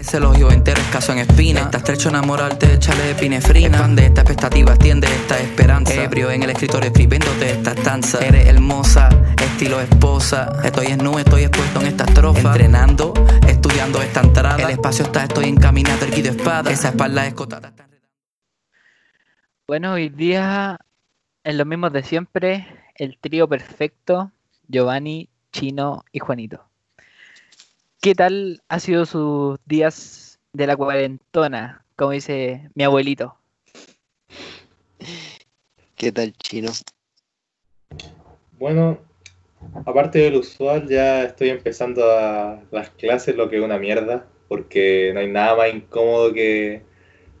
Ese elogio entero escaso en espina. Estás estrecho enamorarte, échale epinefrina. Expande esta expectativa, extiende esta esperanza. Ebrio en el escritorio escribiéndote esta estanza. Eres hermosa, estilo esposa. Estoy en nube, estoy expuesto en esta estrofa. Entrenando, estudiando esta entrada. El espacio está, estoy encaminado, erguido espada. Esa espalda escotada. Bueno, hoy día, en lo mismo de siempre, el trío perfecto, Giovanni, Chino y Juanito. ¿Qué tal ha sido sus días de la cuarentona, como dice mi abuelito? ¿Qué tal, Chino? Bueno, aparte del usual, ya estoy empezando a las clases, lo que es una mierda, porque no hay nada más incómodo que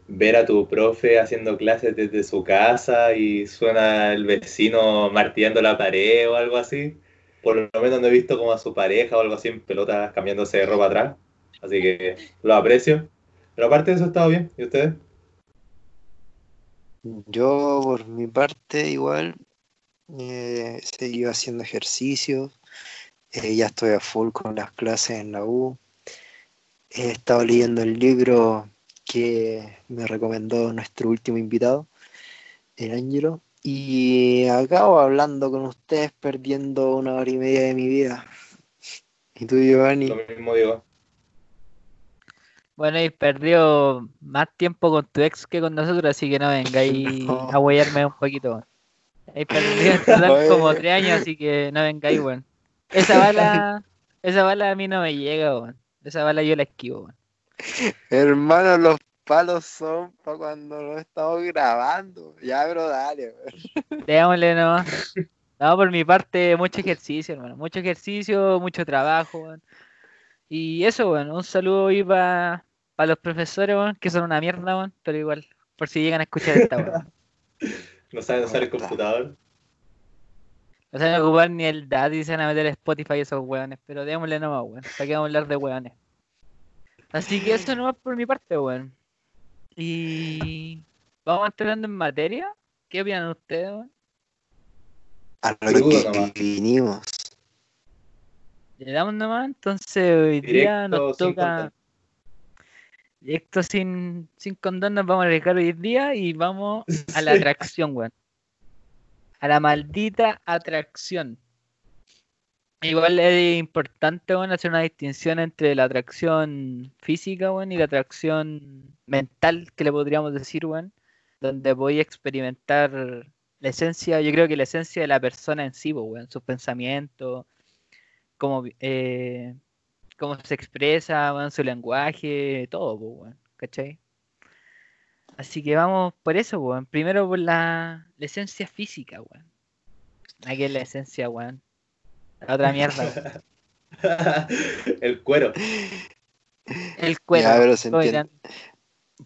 ver a tu profe haciendo clases desde su casa y suena el vecino martillando la pared o algo así por lo menos no he visto como a su pareja o algo así en pelotas cambiándose de ropa atrás. Así que lo aprecio. Pero aparte de eso, ha estado bien. ¿Y ustedes? Yo, por mi parte, igual, eh, seguido haciendo ejercicio. Eh, ya estoy a full con las clases en la U. He estado leyendo el libro que me recomendó nuestro último invitado, el Ángelo. Y acabo hablando con ustedes perdiendo una hora y media de mi vida. ¿Y tú, Giovanni? Lo mismo digo. Bueno, y perdió más tiempo con tu ex que con nosotros, así que no vengáis a huellarme un poquito. He perdido en como tres años, así que no vengáis, weón. Esa bala, esa bala a mí no me llega, weón. Esa bala yo la esquivo, weón. Hermano, los palos son para cuando no estamos grabando. Ya, bro, dale. Démosle nomás. No, por mi parte, mucho ejercicio, hermano. Mucho ejercicio, mucho trabajo, Y eso, bueno, un saludo ahí para los profesores, que son una mierda, pero igual, por si llegan a escuchar esta, weón. No saben usar el computador. No saben ocupar ni el DAT y se van a meter Spotify esos weones, pero démosle nomás, weón. Para que vamos a hablar de weones. Así que eso nomás por mi parte, weón. Y vamos entrando en materia. ¿Qué opinan ustedes? A lo que vinimos. Le damos nomás, entonces hoy día nos toca. Directo sin, sin condón nos vamos a arriesgar hoy día y vamos a la atracción, weón. A la maldita atracción. Igual es importante bueno, hacer una distinción entre la atracción física bueno, y la atracción mental, que le podríamos decir, bueno, donde voy a experimentar la esencia, yo creo que la esencia de la persona en sí, bueno, sus pensamientos, cómo, eh, se expresa, bueno, su lenguaje, todo, bueno, ¿cachai? Así que vamos por eso, bueno. primero por la, esencia física, bueno. Aquí es la esencia, bueno la otra mierda. el cuero. El cuero.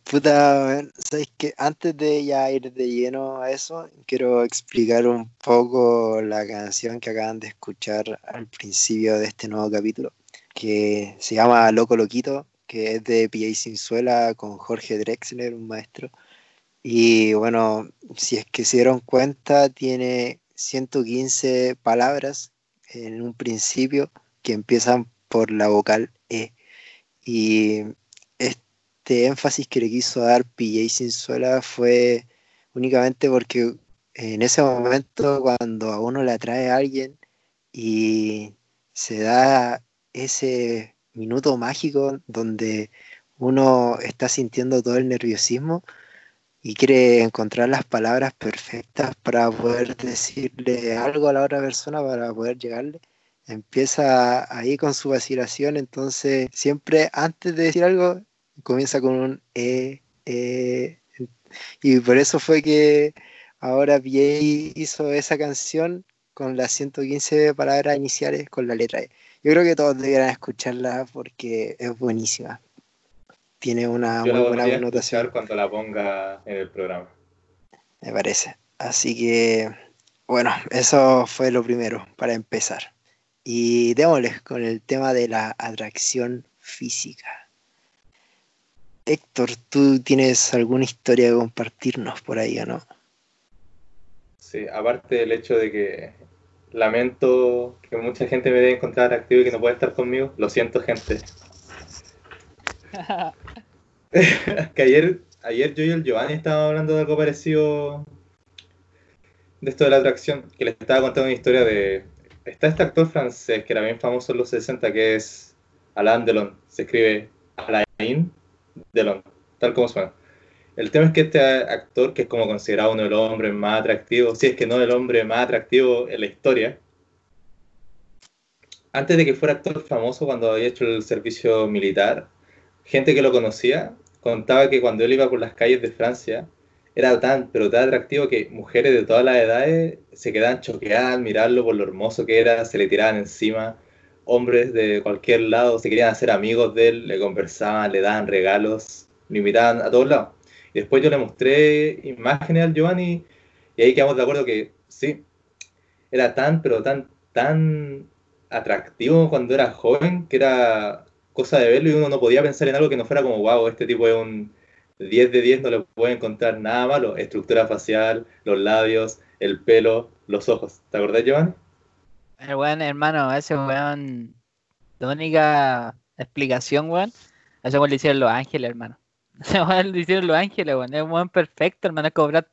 Puta, ¿sabes qué? Antes de ya ir de lleno a eso, quiero explicar un poco la canción que acaban de escuchar al principio de este nuevo capítulo, que se llama Loco Loquito, que es de P.A. Sinzuela con Jorge Drexler, un maestro. Y bueno, si es que se dieron cuenta, tiene 115 palabras en un principio que empiezan por la vocal E. Y este énfasis que le quiso dar PJ Sinzuela fue únicamente porque en ese momento cuando a uno le atrae a alguien y se da ese minuto mágico donde uno está sintiendo todo el nerviosismo y quiere encontrar las palabras perfectas para poder decirle algo a la otra persona, para poder llegarle. Empieza ahí con su vacilación, entonces siempre antes de decir algo comienza con un e, e y por eso fue que ahora PA hizo esa canción con las 115 palabras iniciales con la letra E. Yo creo que todos deberían escucharla porque es buenísima tiene una muy buena connotación. cuando la ponga en el programa. Me parece. Así que, bueno, eso fue lo primero para empezar. Y démosles con el tema de la atracción física. Héctor, ¿tú tienes alguna historia que compartirnos por ahí o no? Sí, aparte del hecho de que lamento que mucha gente me debe encontrar atractivo y que no puede estar conmigo, lo siento gente, que ayer, ayer yo y el Giovanni estábamos hablando de algo parecido de esto de la atracción, que les estaba contando una historia de... Está este actor francés que era bien famoso en los 60, que es Alain Delon. Se escribe Alain Delon, tal como suena. El tema es que este actor, que es como considerado uno de los hombres más atractivos, si es que no el hombre más atractivo en la historia, antes de que fuera actor famoso, cuando había hecho el servicio militar, gente que lo conocía contaba que cuando él iba por las calles de Francia, era tan, pero tan atractivo que mujeres de todas las edades se quedaban choqueadas al mirarlo por lo hermoso que era, se le tiraban encima, hombres de cualquier lado se querían hacer amigos de él, le conversaban, le daban regalos, lo invitaban a todos lados. Después yo le mostré imágenes al Giovanni y ahí quedamos de acuerdo que sí, era tan, pero tan, tan atractivo cuando era joven que era cosa de verlo y uno no podía pensar en algo que no fuera como, wow, este tipo es un 10 de 10, no le puede encontrar nada malo. Estructura facial, los labios, el pelo, los ojos. ¿Te acordás, Giovanni? El weón, hermano, ese weón, la única explicación, weón, ese weón le hicieron los ángeles, hermano. Ese weón le hicieron los ángeles, weón. Es un weón perfecto, hermano, es como Brad.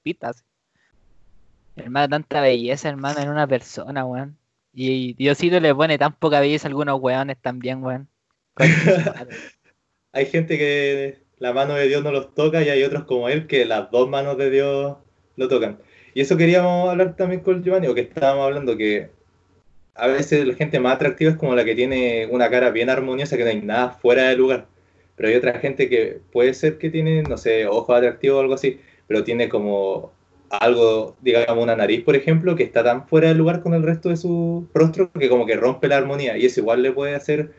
Hermano, tanta belleza, hermano, en una persona, weón. Y Diosito le pone tan poca belleza a algunos weones también, weón. hay gente que la mano de Dios no los toca y hay otros como él que las dos manos de Dios lo tocan. Y eso queríamos hablar también con Giovanni, o que estábamos hablando que a veces la gente más atractiva es como la que tiene una cara bien armoniosa, que no hay nada fuera de lugar. Pero hay otra gente que puede ser que tiene, no sé, ojos atractivos o algo así, pero tiene como algo, digamos, una nariz, por ejemplo, que está tan fuera de lugar con el resto de su rostro que como que rompe la armonía. Y eso igual le puede hacer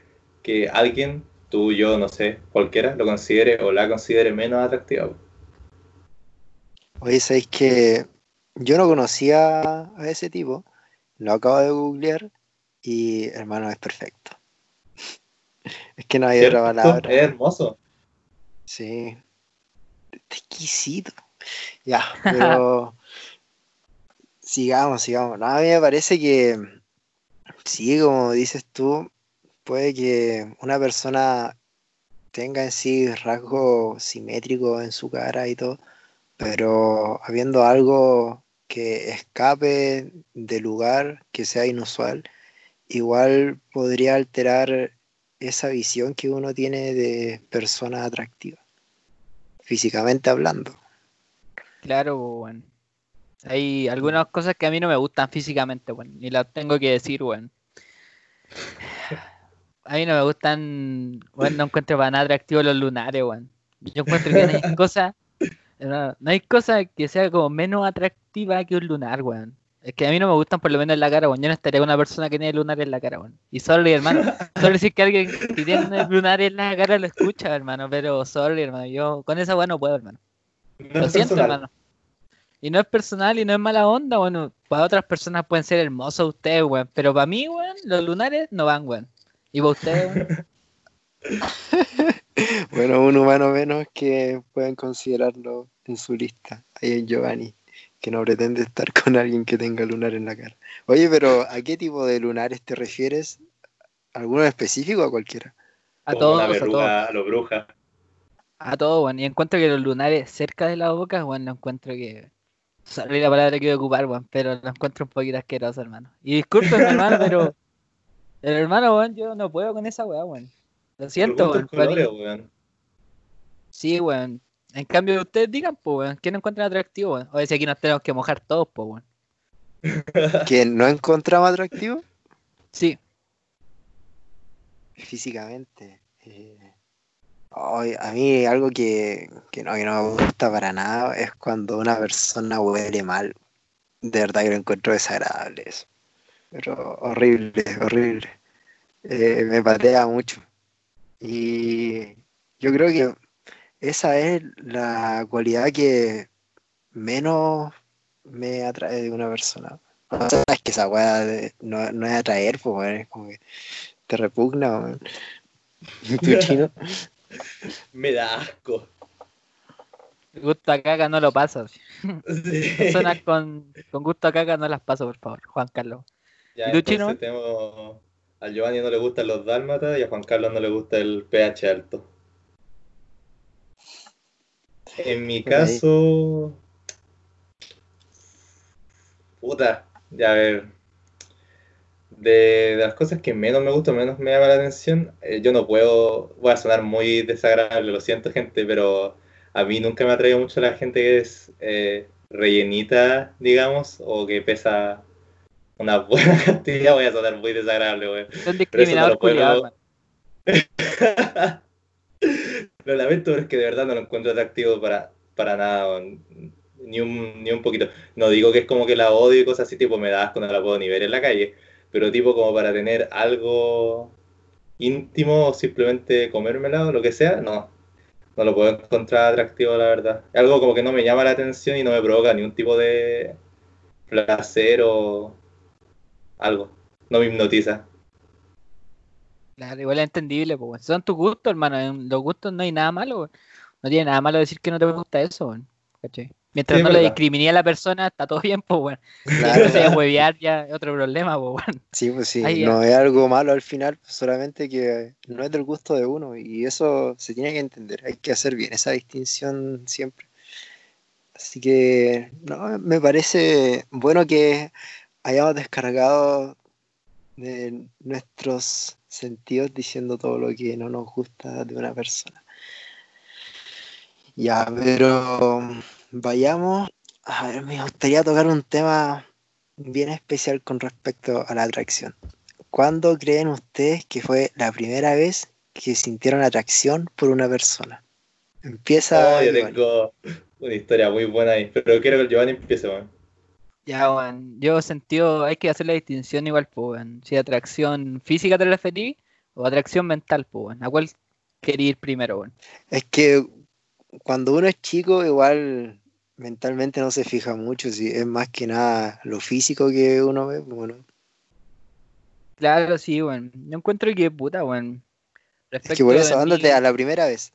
que alguien, tú, yo, no sé, cualquiera, lo considere o la considere menos atractiva. Oye, ¿sabéis que yo no conocía a ese tipo? Lo acabo de googlear y hermano es perfecto. es que no hay otra palabra. Es hermoso. Sí. exquisito. Ya, pero sigamos, sigamos. a mí me parece que sí, como dices tú, puede que una persona tenga en sí rasgo simétrico en su cara y todo, pero habiendo algo que escape del lugar, que sea inusual, igual podría alterar esa visión que uno tiene de persona atractiva, físicamente hablando. Claro, bueno. Hay algunas cosas que a mí no me gustan físicamente, bueno, y las tengo que decir, bueno. A mí no me gustan, bueno, no encuentro para nada atractivo los lunares, bueno. Yo encuentro que no hay cosa, no, hay cosa que sea como menos atractiva que un lunar, weón. Es que a mí no me gustan por lo menos en la cara, weón. Yo no estaría con una persona que tiene lunar en la cara, weón. Y sorry, hermano. Solo decir que alguien que tiene lunar en la cara lo escucha, hermano. Pero sorry, hermano. Yo con esa weón no puedo, hermano. Lo siento, hermano. Y no es personal y no es mala onda, bueno, para otras personas pueden ser hermosos ustedes, weón. Pero para mí, weón, los lunares no van, weón. ¿Y para ustedes, bueno, un humano menos que pueden considerarlo en su lista. Ahí en Giovanni, que no pretende estar con alguien que tenga lunar en la cara. Oye, pero ¿a qué tipo de lunares te refieres? ¿Alguno específico o a cualquiera? A todos, a, todos. a los brujas. A todo, bueno. Y encuentro que los lunares cerca de la boca, bueno, lo encuentro que. Sorry la palabra que quiero ocupar, bueno, pero lo encuentro un poquito asqueroso, hermano. Y disculpen, hermano, pero. El hermano, bueno, yo no puedo con esa weá, weón. Lo siento, weón. Sí, weón. En cambio, ustedes digan, pues, weón, ¿quién encuentran atractivo, weón? O si aquí nos tenemos que mojar todos, pues, weón. ¿Quién no encontramos atractivo? Sí. Físicamente. Eh, a mí algo que, no, me gusta para nada es cuando una persona huele mal. De verdad que lo encuentro desagradable eso. Pero horrible, horrible. Eh, me patea mucho. Y yo creo que esa es la cualidad que menos me atrae de una persona. O sea, es que esa weá no, es atraer, pues, es como que te repugna, chino? Me da asco. Gusto a caca no lo pasas. Personas con, con, gusto a caca no las paso, por favor, Juan Carlos. Ya, ¿Y chino? Tenemos... Al Giovanni no le gustan los dálmatas y a Juan Carlos no le gusta el pH alto. En mi caso. Puta, ya a ver. De, las cosas que menos me gustan, menos me llama la atención, eh, yo no puedo. Voy a sonar muy desagradable, lo siento, gente, pero a mí nunca me ha traído mucho la gente que es eh, rellenita, digamos, o que pesa una buena cantidad. Voy a sonar muy desagradable, güey. Son discriminados puedo... Lo lamento, pero es que de verdad no lo encuentro atractivo para, para nada, ni un, ni un poquito. No digo que es como que la odio y cosas así, tipo me das cuando la puedo ni ver en la calle, pero tipo como para tener algo íntimo o simplemente comérmela o lo que sea, no. No lo puedo encontrar atractivo, la verdad. Es algo como que no me llama la atención y no me provoca ningún tipo de placer o algo. No me hipnotiza. Claro, igual es entendible, pues. Son tus gustos, hermano. En los gustos no hay nada malo, No tiene nada malo decir que no te gusta eso, Mientras no le discrimine a la persona, está todo bien, pues, bueno. Claro. Si huevear ya es otro problema, pues, bueno. Sí, pues sí. no es algo malo al final, solamente que no es del gusto de uno. Y eso se tiene que entender. Hay que hacer bien esa distinción siempre. Así que, no, me parece bueno que hayamos descargado de nuestros sentidos diciendo todo lo que no nos gusta de una persona. Ya, pero vayamos. A ver, me gustaría tocar un tema bien especial con respecto a la atracción. ¿Cuándo creen ustedes que fue la primera vez que sintieron atracción por una persona? Empieza. Oh, yo tengo una historia muy buena ahí, pero quiero que el Giovanni empiece, Ya, bueno, yo sentí, hay que hacer la distinción igual, pues, si atracción física te referí o atracción mental, pues, ¿a cuál quería ir primero, bueno? Es que cuando uno es chico, igual mentalmente no se fija mucho, si es más que nada lo físico que uno ve, pues, bueno. Claro, sí, bueno. Yo encuentro que puta, bueno. Es que por eso, ándate a la primera vez.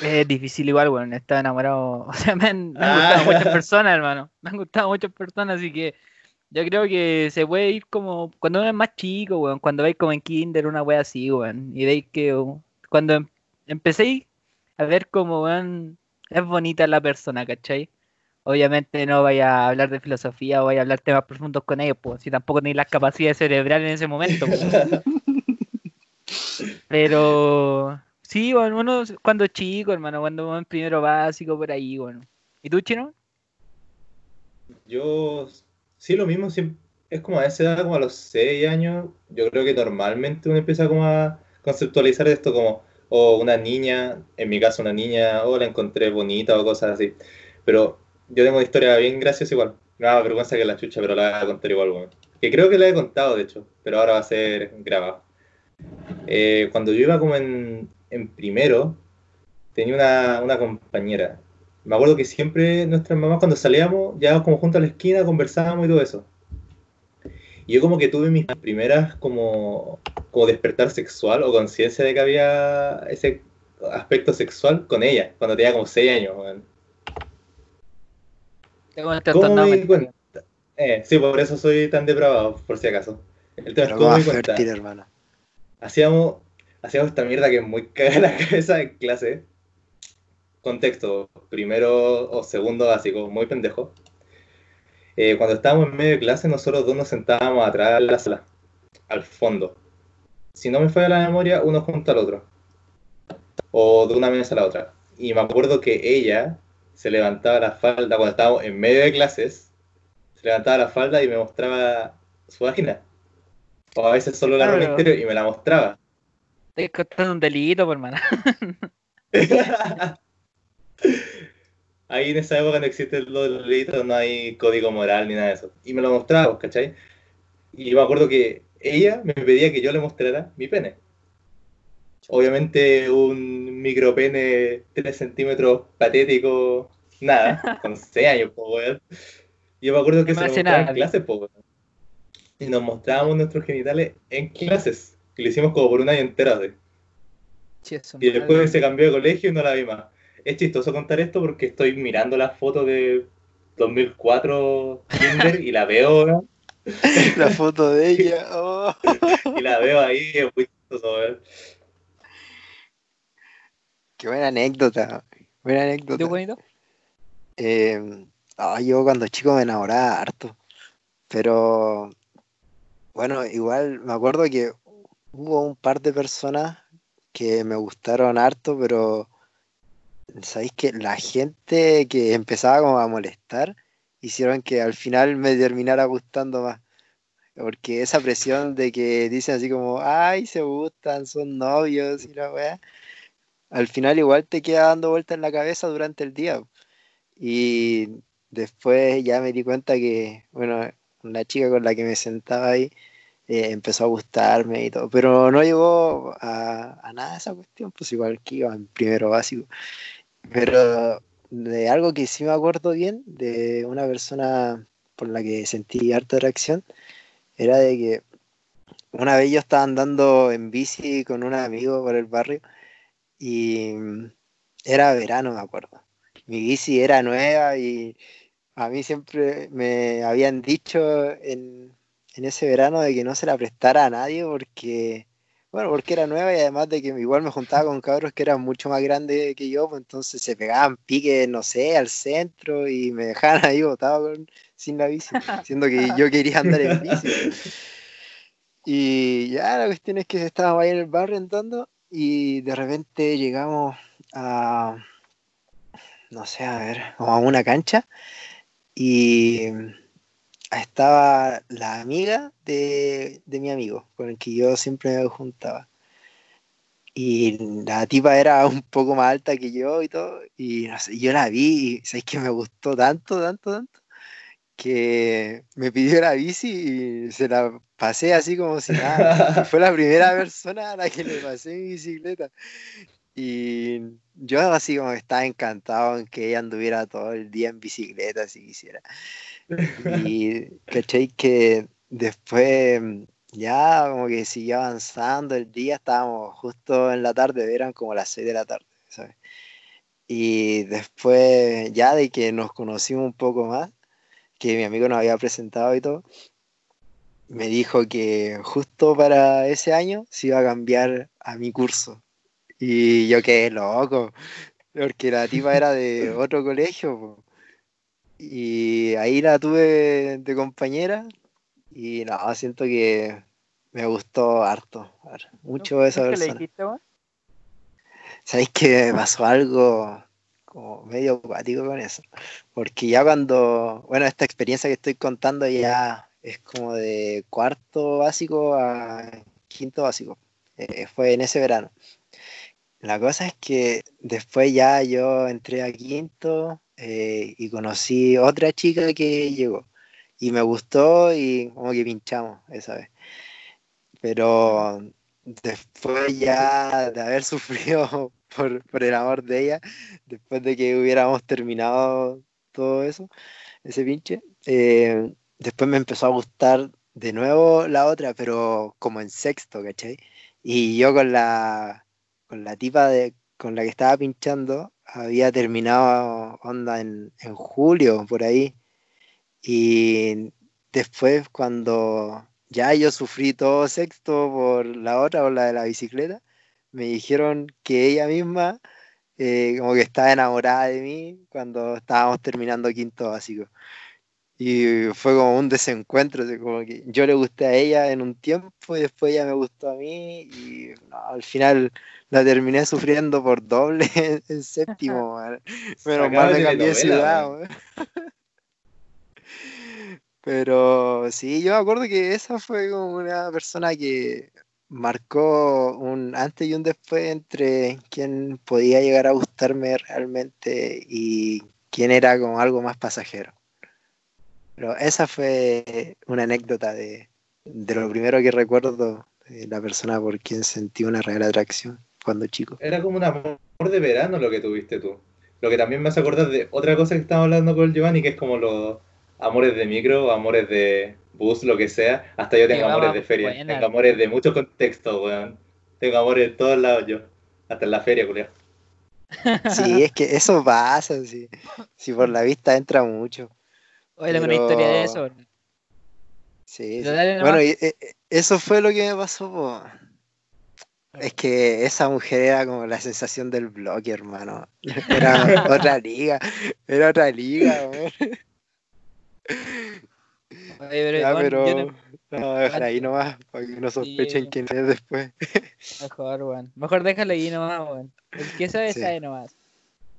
Es difícil igual, bueno, estaba enamorado. O sea, me han, gustado muchas personas, hermano. Me han gustado muchas personas, así que yo creo que se puede ir como cuando uno es más chico, weón, cuando veis como en Kinder una wea así, weón, y veis que cuando em, empecéis a ver cómo, weón, es bonita la persona, ¿cachai? Obviamente no vaya a hablar de filosofía o vaya a hablar temas profundos con ellos, pues, si tampoco tenéis las capacidades cerebrales en ese momento. Pero sí, bueno, uno cuando chico, hermano, cuando en primero básico, por ahí, bueno. ¿Y tú, Chino? Yo Sí, lo mismo, es como a esa edad, como a los 6 años, yo creo que normalmente uno empieza como a conceptualizar esto como, o una niña, en mi caso una niña, o la encontré bonita o cosas así. Pero yo tengo una historia bien graciosa igual. Me da vergüenza que la chucha, pero la voy a contar igual, Que creo que la he contado, de hecho, pero ahora va a ser grabado. Eh, cuando yo iba como en, primero, tenía una, una compañera me acuerdo que siempre nuestras mamás cuando salíamos, ya como junto a la esquina, conversábamos y todo eso. Y yo como que tuve mis primeras como, como despertar sexual o conciencia de que había ese aspecto sexual con ella, cuando tenía como 6 años. ¿Cómo me di cuenta? Eh, sí, por eso soy tan depravado, por si acaso. El tema es cómo me di cuenta. Hacíamos, hacíamos esta mierda que es muy cagada la cabeza en clase contexto, primero o segundo básico, muy pendejo. Eh, cuando estábamos en medio de clase, nosotros dos nos sentábamos atrás de la sala, al fondo. Si no me falla la memoria, uno junto al otro. O de una mesa a la otra. Y me acuerdo que ella se levantaba la falda cuando estábamos en medio de clases. Se levantaba la falda y me mostraba su vagina. O a veces solo la ropa interior y me la mostraba. Te contando un delito, por hermana. Ahí en esa época no existen los delitos, no hay código moral ni nada de eso. Y me lo mostraba, pues, ¿cachai? Y yo me acuerdo que ella me pedía que yo le mostrara mi pene. Obviamente un micropene 3 centímetros patético, nada, con 6 años, pues, Yo me acuerdo que se lo en clases, pues, Y nos mostrábamos nuestros genitales en clases. Y lo hicimos como por un año entero, y después se cambió de colegio y no la vi más es chistoso contar esto porque estoy mirando la foto de 2004 Tinder y la veo. La foto de ella. Oh. y la veo ahí, es muy chistoso ver. Qué buena anécdota. Buena anécdota. ¿Tú, bonito? Eh, ah, yo cuando chico me enamoraba harto. Pero bueno, igual me acuerdo que hubo un par de personas que me gustaron harto, pero sabéis que la gente que empezaba como a molestar hicieron que al final me terminara gustando más. Porque esa presión de que dicen así como, ay, se gustan, son novios y la weá, al final igual te queda dando vueltas en la cabeza durante el día. Y después ya me di cuenta que, bueno, una chica con la que me sentaba ahí eh, empezó a gustarme y todo, pero no llegó a, a nada esa cuestión, pues igual que iba en primero básico. Pero de algo que sí me acuerdo bien, de una persona por la que sentí harta atracción, era de que una vez yo estaba andando en bici con un amigo por el barrio y era verano, me acuerdo. Mi bici era nueva y a mí siempre me habían dicho en, en ese verano de que no se la prestara a nadie porque bueno, porque era nueva y además de que igual me juntaba con cabros que eran mucho más grandes que yo, pues entonces se pegaban piques, no sé, al centro y me dejaban ahí botado sin la bici, siendo que yo quería andar en bici. Y ya la cuestión es que estábamos ahí en el barrio andando y de repente llegamos a, no sé, a ver, como a una cancha y estaba la amiga de, mi amigo, con el que yo siempre me juntaba. Y la tipa era un poco más alta que yo y todo. Y no sé, yo la vi y sabéis que me gustó tanto, tanto, tanto, que me pidió la bici y se la pasé así como si nada. Fue la primera persona a la que le pasé mi bicicleta. Y yo así como estaba encantado en que ella anduviera todo el día en bicicleta si quisiera. Y caché que después ya como que siguió avanzando el día, estábamos justo en la tarde, eran como las 6 de la tarde, ¿sabes? Y después ya de que nos conocimos un poco más, que mi amigo nos había presentado y todo, me dijo que justo para ese año se iba a cambiar a mi curso. Y yo quedé loco, porque la tipa era de otro colegio. Y ahí la tuve de compañera y no, siento que me gustó harto, mucho esa persona. ¿Qué le dijiste, ¿Sabéis que pasó algo como medio acuático con eso? Porque ya cuando, bueno, esta experiencia que estoy contando ya es como de cuarto básico a quinto básico. Eh, fue en ese verano. La cosa es que después ya yo entré a quinto, eh, y conocí otra chica que llegó y me gustó y como que pinchamos esa vez. Pero después ya de haber sufrido por, el amor de ella, después de que hubiéramos terminado todo eso, ese pinche, eh, después me empezó a gustar de nuevo la otra, pero como en sexto, ¿cachai? Y yo con la, con la tipa de, con la que estaba pinchando, había terminado onda en, julio, por ahí. Y después cuando ya yo sufrí todo sexto por la otra, o la de la bicicleta, me dijeron que ella misma eh, como que estaba enamorada de mí cuando estábamos terminando quinto básico. Y fue como un desencuentro, como que yo le gusté a ella en un tiempo y después ella me gustó a mí y al final la terminé sufriendo por doble en séptimo. Pero mal me cambié de ciudad. Pero sí, yo me acuerdo que esa fue como una persona que marcó un antes y un después entre quién podía llegar a gustarme realmente y quién era como algo más pasajero. Pero esa fue una anécdota de, lo primero que recuerdo de la persona por quien sentí una real atracción cuando chico. Era como un amor de verano lo que tuviste tú. Lo que también me hace acordar de otra cosa que estaba hablando con Giovanni, que es como los amores de micro, amores de bus, lo que sea. Hasta yo tengo amores de feria. Tengo amores de muchos contextos, weón. Tengo amores de todos lados yo. Hasta en la feria, Julio. Sí, es que eso pasa, sí. Si por la vista entra mucho. Oye, una historia de eso. Sí, Bueno, y, eh, eso fue lo que me pasó. Es que esa mujer era como la sensación del bloque, hermano. Era otra liga. Era otra liga. Oye, pero, Ya, pero. no- ahí nomás, para que no sospechen Sí. quién es después. Mejor, weón. Mejor déjalo ahí nomás, weón. El que sabe, Sí. sabe nomás.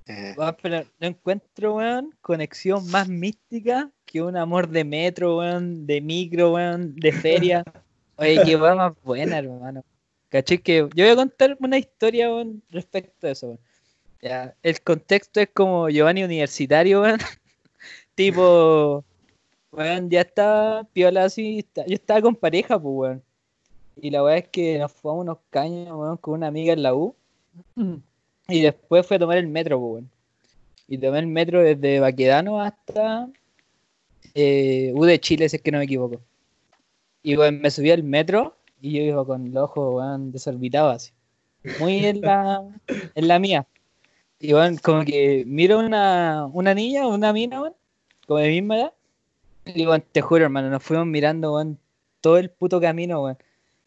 Eh, pero no encuentro, weón, conexión más mística que un amor de metro, weón, de micro, weón, de feria. Oye, qué weón más buena, hermano. ¿Cachai? Que yo voy a contar una historia, weón, respecto a eso, weón. Ya, el contexto es como Giovanni universitario, weón. tipo, weón, ya estaba piola así. está- Yo estaba con pareja, pues, weón. Y la weá es que nos fuimos unos caños, weón, con una amiga en la U. Y después fue a tomar el metro, weón. Y tomé el metro desde Baquedano hasta eh, U de Chile, si es que no me equivoco. Y weón, me subí al metro y yo iba con los ojos weón, desorbitados así. Muy en la, en la mía. Y weón, como que miro una, una niña, una mina, weón, como de misma edad. Y digo, te juro, hermano, nos fuimos mirando, weón, todo el puto camino, weón.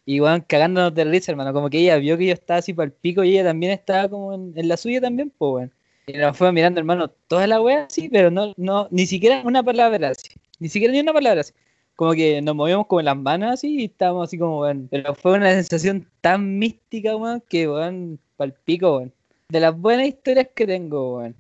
Y weón, cagándonos de risa, hermano. Como que ella vio que yo estaba así para el pico y ella también estaba como en, en la suya también, pues, weón. Y nos fuimos mirando, hermano, toda la wea así, pero no, no, ni siquiera una palabra así. Ni siquiera ni una palabra así. Como que nos movíamos como las manos así y estábamos así como, weón. Pero fue una sensación tan mística, weón, que, weón, pa'l pico, weón. De las buenas historias que tengo, weón.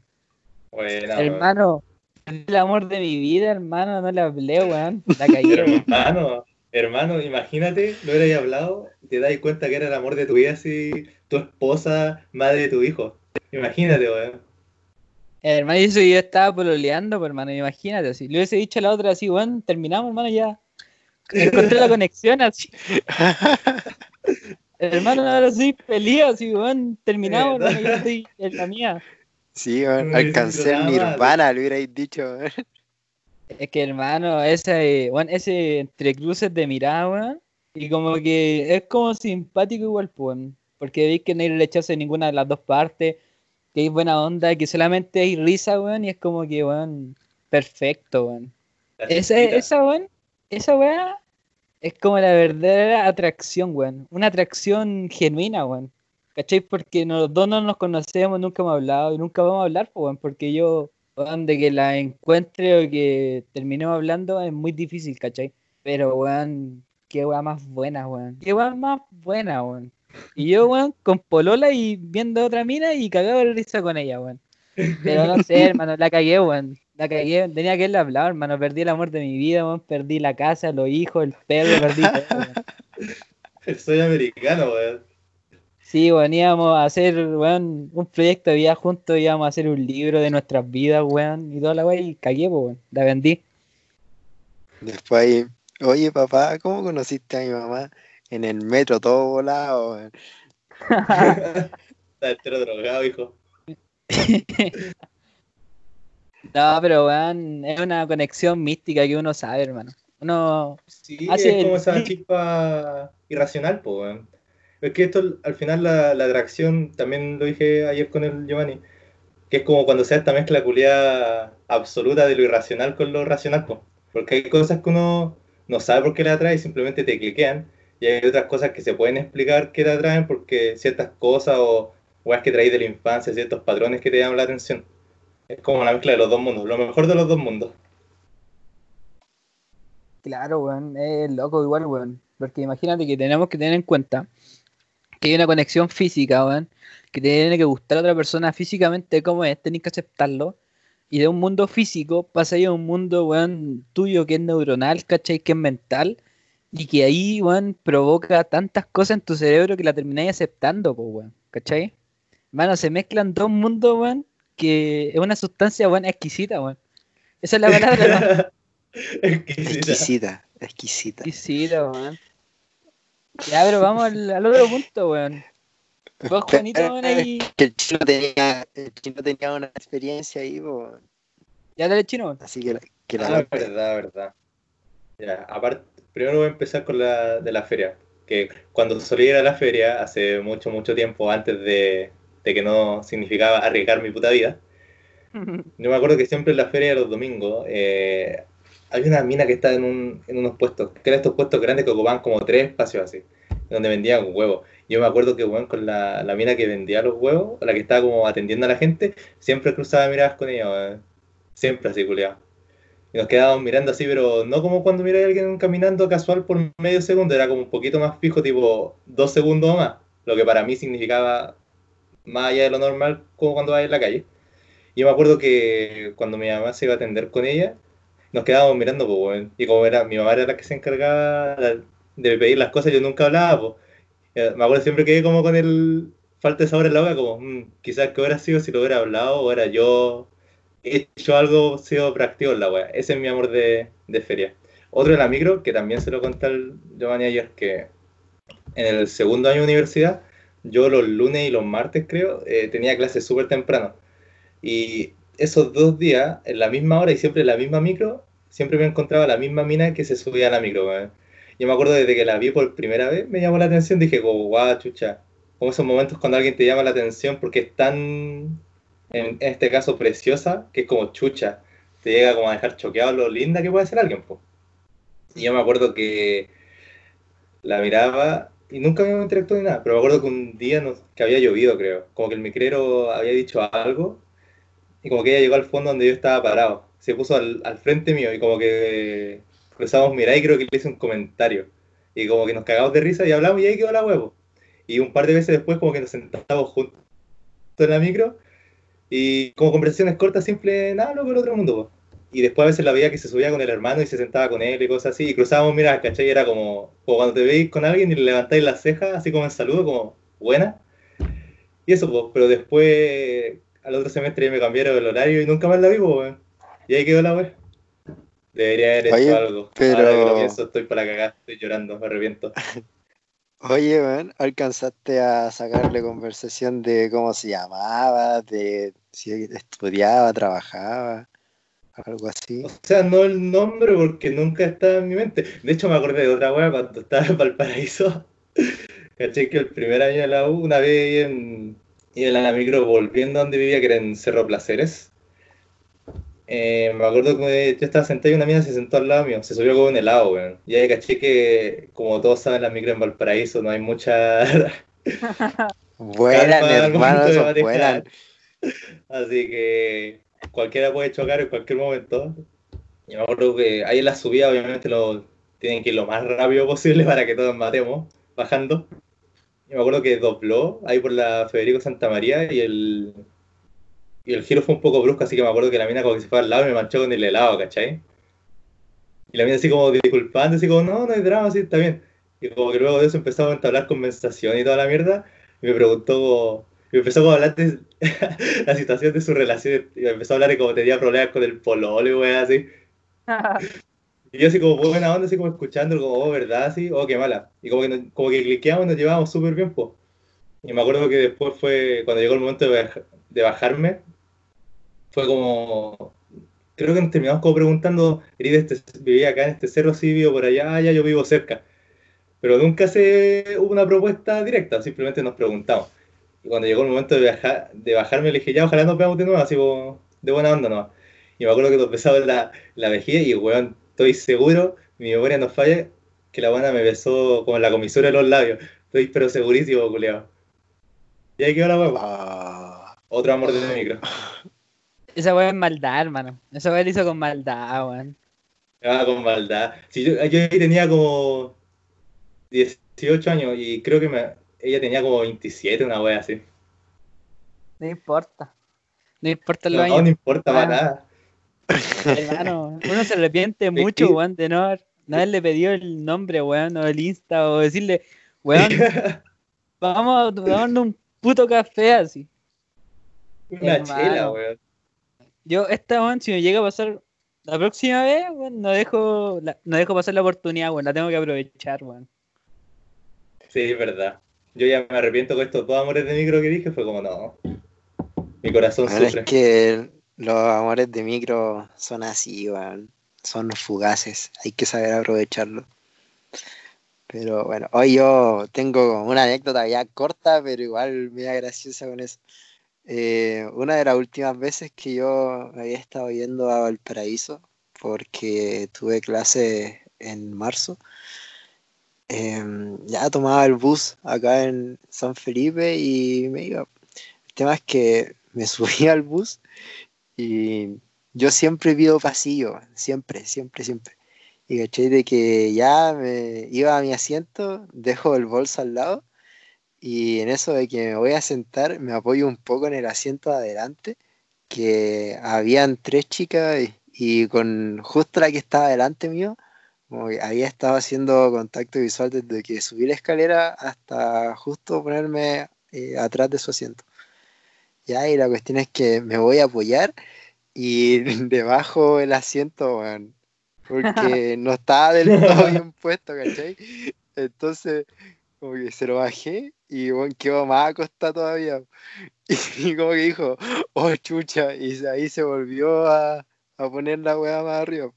Buena, weón. hermano, el amor de mi vida, hermano, no le hablé, weón. La caí, weón. Hermano, hermano, imagínate, lo hubierais hablado y te das cuenta que era el amor de tu vida, así, tu esposa, madre de tu hijo. Imagínate, weón. Hermano, y eso yo estaba pololeando, pues, hermano, imagínate, así. Le hubiese dicho a la otra así, weón, terminamos, hermano, ya. Encontré la conexión así. Hermano, ahora soy feliz, así, weón, terminamos, hermano, yo estoy en la mía. sí, weón, No alcancé el. Nirvana, lo hubierais dicho, weón. Es que, hermano, ese, weón, ese entre cruces de mirada, weón, y como que es como simpático igual, pues, porque veis que no hay rechazo en ninguna de las dos partes, que hay buena onda, que solamente hay risa, weón, y es como que, weón, perfecto, weón. Esa, esa, weón, esa weá es como la verdadera atracción, weón. Una atracción genuina, weón. ¿Cachai? Porque los dos no nos conocemos, nunca hemos hablado y nunca vamos a hablar, pues, weón. Porque yo, weón, de que la encuentre o que terminemos hablando es muy difícil, ¿cachai? Pero, weón, qué weá más buena, weón. Qué weá más buena, weón. Y yo, weón, con polola y viendo otra mina y cagado de risa con ella, weón. Pero no sé, hermano, la cagué, weón. La cagué, tenía que haberle hablado, hermano. Perdí el amor de mi vida, weón. Perdí la casa, los hijos, el perro, perdí todo, weón. Soy americano, weón. Sí, weón, íbamos a hacer, weón, un proyecto de vida juntos, íbamos a hacer un libro de nuestras vidas, weón, y toda la weón, y cagué, pues, weón. La vendí. Después ahí, oye papá, ¿cómo conociste a mi mamá? En el metro todo volado, weón. Está entero drogado, hijo. No, pero, weón, es una conexión mística que uno sabe, hermano. Uno, Sí, Hace es como el esa chispa irracional, pues, weón. Es que esto, al final, la, la atracción, también lo dije ayer con el Giovanni, que es como cuando sea esta mezcla culiada absoluta de lo irracional con lo racional. Porque hay cosas que uno no sabe por qué le atrae y simplemente te cliquean. Y hay otras cosas que se pueden explicar que te atraen porque ciertas cosas o weas que traes de la infancia, ciertos patrones que te llaman la atención. Es como una mezcla de los dos mundos, lo mejor de los dos mundos. Claro, weón, es loco igual, weón. Porque imagínate que tenemos que tener en cuenta que hay una conexión física, weón. Que te tiene que gustar a otra persona físicamente como es, tenés que aceptarlo. Y de un mundo físico pasa a un mundo, weón, tuyo que es neuronal, ¿cachai? Que es mental. Y que ahí, weón, provoca tantas cosas en tu cerebro que la termináis aceptando, pues, weón. ¿Cachai? Mano, se mezclan dos mundos, weón, que es una sustancia, weón, exquisita, weón. Esa es la palabra, ¿no? Exquisita. Exquisita, exquisita. Weón. Ya, pero vamos al, al otro punto, weón. Vos, Juanito, weón, ahí. Que el chino tenía, el chino tenía una experiencia ahí, weón. Ya dale chino, así que, la- que la Ah, verdad, verdad. Ya, aparte, primero voy a empezar con la de la feria. Que cuando solía ir a la feria, hace mucho, mucho tiempo, antes de, de que no significaba arriesgar mi puta vida, yo me acuerdo que siempre en la feria de los domingos eh, había una mina que estaba en, un, en unos puestos, que eran estos puestos grandes que ocupaban como tres espacios así, donde vendían huevos. Yo me acuerdo que, bueno, con la, mina que vendía los huevos, la que estaba como atendiendo a la gente, siempre cruzaba miradas con ella, weón. Siempre así, culiado. Y nos quedábamos mirando así, pero no como cuando mira a alguien caminando casual por medio segundo, era como un poquito más fijo, tipo dos segundos o más. Lo que para mí significaba más allá de lo normal, como cuando vas en la calle. Yo me acuerdo que cuando mi mamá se iba a atender con ella, nos quedábamos mirando, pues, bueno, y como era, mi mamá era la que se encargaba de pedir las cosas, yo nunca hablaba, pues. Me acuerdo siempre que como con el falta de sabor en la boca, como, mm, quizás que hubiera sido si lo hubiera hablado, o era yo hecho algo, sido práctico en la wea. Ese es mi amor de, de feria. Otro en la micro, que también se lo conté al Giovanni ayer, que en el segundo año de universidad, yo los lunes y los martes, creo, eh, tenía clases súper temprano. Y esos dos días, en la misma hora y siempre en la misma micro, siempre me encontraba la misma mina que se subía a la micro. Yo me acuerdo desde que la vi por primera vez, me llamó la atención, dije, guau, chucha. Como esos momentos cuando alguien te llama la atención porque es tan, en este caso, preciosa, que es como chucha. Te llega como a dejar choqueado lo linda que puede ser alguien, pues. Y yo me acuerdo que la miraba y nunca me interactuó ni nada, pero me acuerdo que un día que había llovido, creo. Como que el micrero había dicho algo y como que ella llegó al fondo donde yo estaba parado. Se puso al, al frente mío y como que cruzamos mirar y creo que le hice un comentario. Y como que nos cagamos de risa y hablamos y ahí quedó la huevo. Y un par de veces después como que nos sentamos juntos en la micro y como conversaciones cortas, simples, nada, loco, el otro mundo. Y después a veces la veía que se subía con el hermano y se sentaba con él y cosas así. Y cruzábamos mira, ¿cachai? Y era como, como cuando te veis con alguien y le levantáis las cejas, así como en saludo, como, buena. Y eso, pues, pero después al otro semestre ya me cambiaron el horario y nunca más la vi, pues, Y ahí quedó la wea. Debería haber hecho algo. Pero... Ahora que lo pienso, estoy para cagar, estoy llorando, me arrepiento. Oye, man, ¿alcanzaste a sacarle conversación de cómo se llamaba, de si estudiaba, trabajaba, algo así? O sea, no el nombre porque nunca estaba en mi mente. De hecho, me acordé de otra wea cuando estaba en Valparaíso. Caché que el primer año de la U, una vez en, en la micro volviendo a donde vivía, que era en Cerro Placeres eh, me acuerdo que yo estaba sentado y una mina se sentó al lado mío, se subió con un helado, weón. Y ahí caché que, como todos saben, la micro en Valparaíso no hay mucha. Buenas, hermano, son buenas. Así que cualquiera puede chocar en cualquier momento. Y me acuerdo que ahí en la subida, obviamente, lo, tienen que ir lo más rápido posible para que todos matemos, bajando. Y me acuerdo que dobló ahí por la Federico Santa María y el, y el giro fue un poco brusco, así que me acuerdo que la mina como que se fue al lado y me manchó con el helado, ¿cachai? Y la mina así como disculpando, así como, no, no hay drama, así está bien. Y como que luego de eso empezamos a entablar conversación y toda la mierda, y me preguntó, y me empezó a hablar de la situación de su relación, y me empezó a hablar de cómo tenía problemas con el pololo y así. y yo así como buena onda, así como escuchando, como, oh, ¿verdad? Así, oh, qué mala. Y como que, como que cliqueamos nos llevábamos súper bien, pues. Y me acuerdo que después fue, cuando llegó el momento de, de bajarme, fue como, creo que nos terminamos como preguntando, este, vivía acá en este cerro, sí vivo por allá, ah, ya yo vivo cerca. Pero nunca se hubo una propuesta directa, simplemente nos preguntamos. Y cuando llegó el momento de, bajar, de bajarme, le dije, ya, ojalá nos veamos de nuevo, así como, de buena onda nomás. Y me acuerdo que nos besaba la, la vejiga y, weón, estoy seguro, mi memoria no falla, que la buena me besó como en la comisura de los labios. Estoy pero segurísimo, culiado. Y ahí quedó la hueá. Ah. Otro amor de micro. Esa weá es maldad, hermano. Esa weá lo hizo con maldad, weón. Ah, con maldad. Si yo, yo tenía como 18 años y creo que me, ella tenía como 27, una wea así. No importa. No importa lo no, No, importa para nada. Hermano, uno se arrepiente mucho, weón, de no, no haberle pedido el nombre, weón, o el Insta, o decirle, weón, vamos a tomarnos un puto café así. Una chela, weón. Yo, esta, weón, si me llega a pasar la próxima vez, weón, no dejo, no dejo pasar la oportunidad, weón, la tengo que aprovechar, weón. Sí, es verdad. Yo ya me arrepiento con estos dos amores de micro que dije, fue como no. Mi corazón bueno, Es que los amores de micro son así. Son fugaces. Hay que saber aprovecharlo. Pero bueno, hoy yo tengo una anécdota ya corta, pero igual da graciosa con eso. Eh, una de las últimas veces que yo había estado yendo a Valparaíso, porque tuve clase en marzo, em, ya tomaba el bus acá en San Felipe y me iba. El tema es que me subí al bus y yo siempre pido pasillo, siempre, siempre, siempre. Y caché de que ya me iba a mi asiento, dejo el bolso al lado y en eso de que me voy a sentar me apoyo un poco en el asiento de adelante, que habían tres chicas y, con justo la que estaba delante mío, había estado haciendo contacto visual desde que subí la escalera hasta justo ponerme eh, atrás de su asiento. Ya, y la cuestión es que me voy a apoyar y debajo el asiento, porque no estaba del todo bien puesto, ¿cachai? Entonces, como que se lo bajé y bueno, quedó más acostado todavía. Y, como que dijo, oh chucha, y ahí se volvió a, a poner la weá más arriba.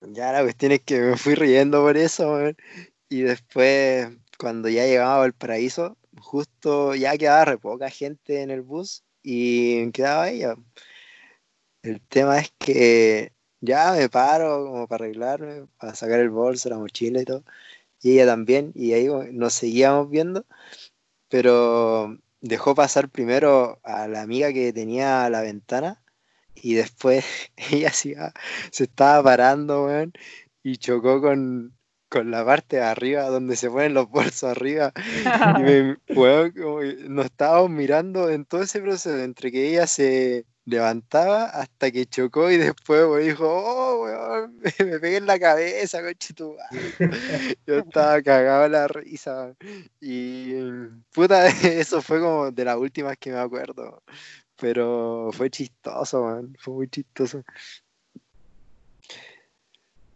Ya la cuestión es que me fui riendo por eso, y después, cuando ya llegaba al paraíso, justo ya quedaba re poca gente en el bus y quedaba ella. El tema es que ya me paro como para arreglarme, para sacar el bolso, la mochila y todo. Y ella también, y ahí nos seguíamos viendo, pero dejó pasar primero a la amiga que tenía a la ventana y después ella se estaba parando, y chocó con, con la parte de arriba, donde se ponen los bolsos arriba. y me, nos estábamos mirando en todo ese proceso, entre que ella se levantaba hasta que chocó y después dijo, oh, weón, me, pegué en la cabeza, conchito. Yo estaba cagado la risa. Y puta, eso fue como de las últimas que me acuerdo. Pero fue chistoso, man. Fue muy chistoso.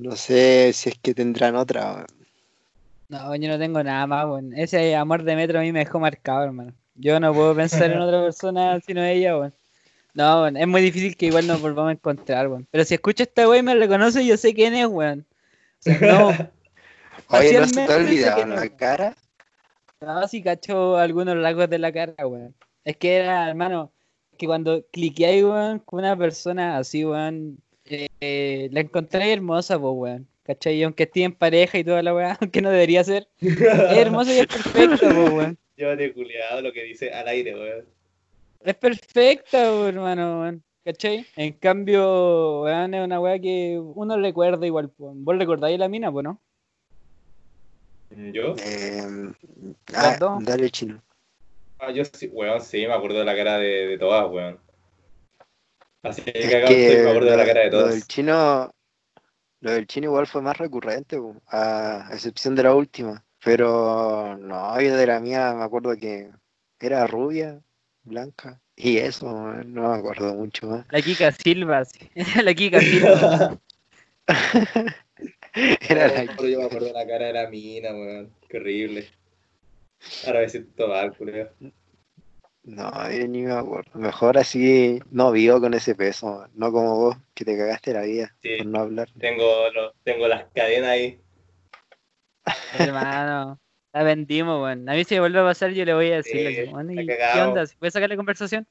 No sé si es que tendrán otra. No, yo no tengo nada más, weón. Ese amor de metro a mí me dejó marcado, hermano. Yo no puedo pensar en otra persona sino ella, weón. No, weón, es muy difícil que igual nos volvamos a encontrar, weón. Pero si escucha esta weón y me reconoce, yo sé quién es, weón. O sea, no. Oye, ¿no se te ha olvidado la cara? No, sí cacho algunos rasgos de la cara, weón. Es que era, hermano, que cuando cliqué ahí, weón, con una persona así, weón, eh, la encontré hermosa, pues, weón. ¿Cachai? aunque esté en pareja y toda la weá, aunque no debería ser, es hermosa y es perfecta, pues, weón. Llévate culiado lo que dice al aire, weón. Es perfecta, hermano, weón. ¿Cachai? En cambio, weón, es una weá que uno recuerda igual, pues. ¿Vos recordáis la mina, pues, no? ¿Yo? Eh, ah, dale chino. Ah, yo sí, weón, sí, me acuerdo de la cara de, de todas, weón. Así que, me acuerdo de la cara de todas. Lo del chino, lo del chino igual fue más recurrente, a excepción de la última. Pero no, yo de la mía me acuerdo que era rubia, blanca. Y eso, no me acuerdo mucho más. La Kika Silva, sí. la Kika Silva. era la... Yo me acuerdo de la cara de la mina, weón. Qué horrible. Ahora me siento mal, culero. No, yo ni me acuerdo. Mejor así no vivo con ese peso, no como vos, que te cagaste la vida por no hablar. Tengo, tengo las cadenas ahí. Hermano, la vendimos, weón. A mí si me vuelve a pasar yo le voy a decir, ¿qué onda? ¿Puedes sacar la conversación?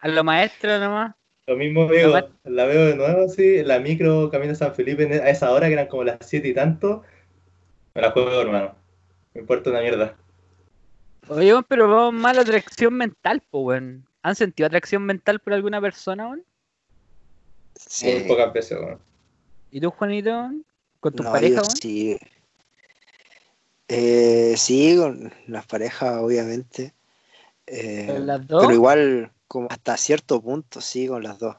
A lo maestro nomás. Lo mismo digo, la veo de nuevo, sí, la micro Camino San Felipe a esa hora que eran como las 7 y tanto. Me la juego, hermano. Me importa una mierda. Oye, pero vamos más la atracción mental, pues, weón. ¿Han sentido atracción mental por alguna persona, weón? Sí. Muy pocas veces, weón. ¿Y tú, Juanito? ¿Con tus parejas, weón? Sí. Eh, sí, con las parejas, obviamente. Eh, ¿Con las dos? Pero igual, como hasta cierto punto, sí, con las dos.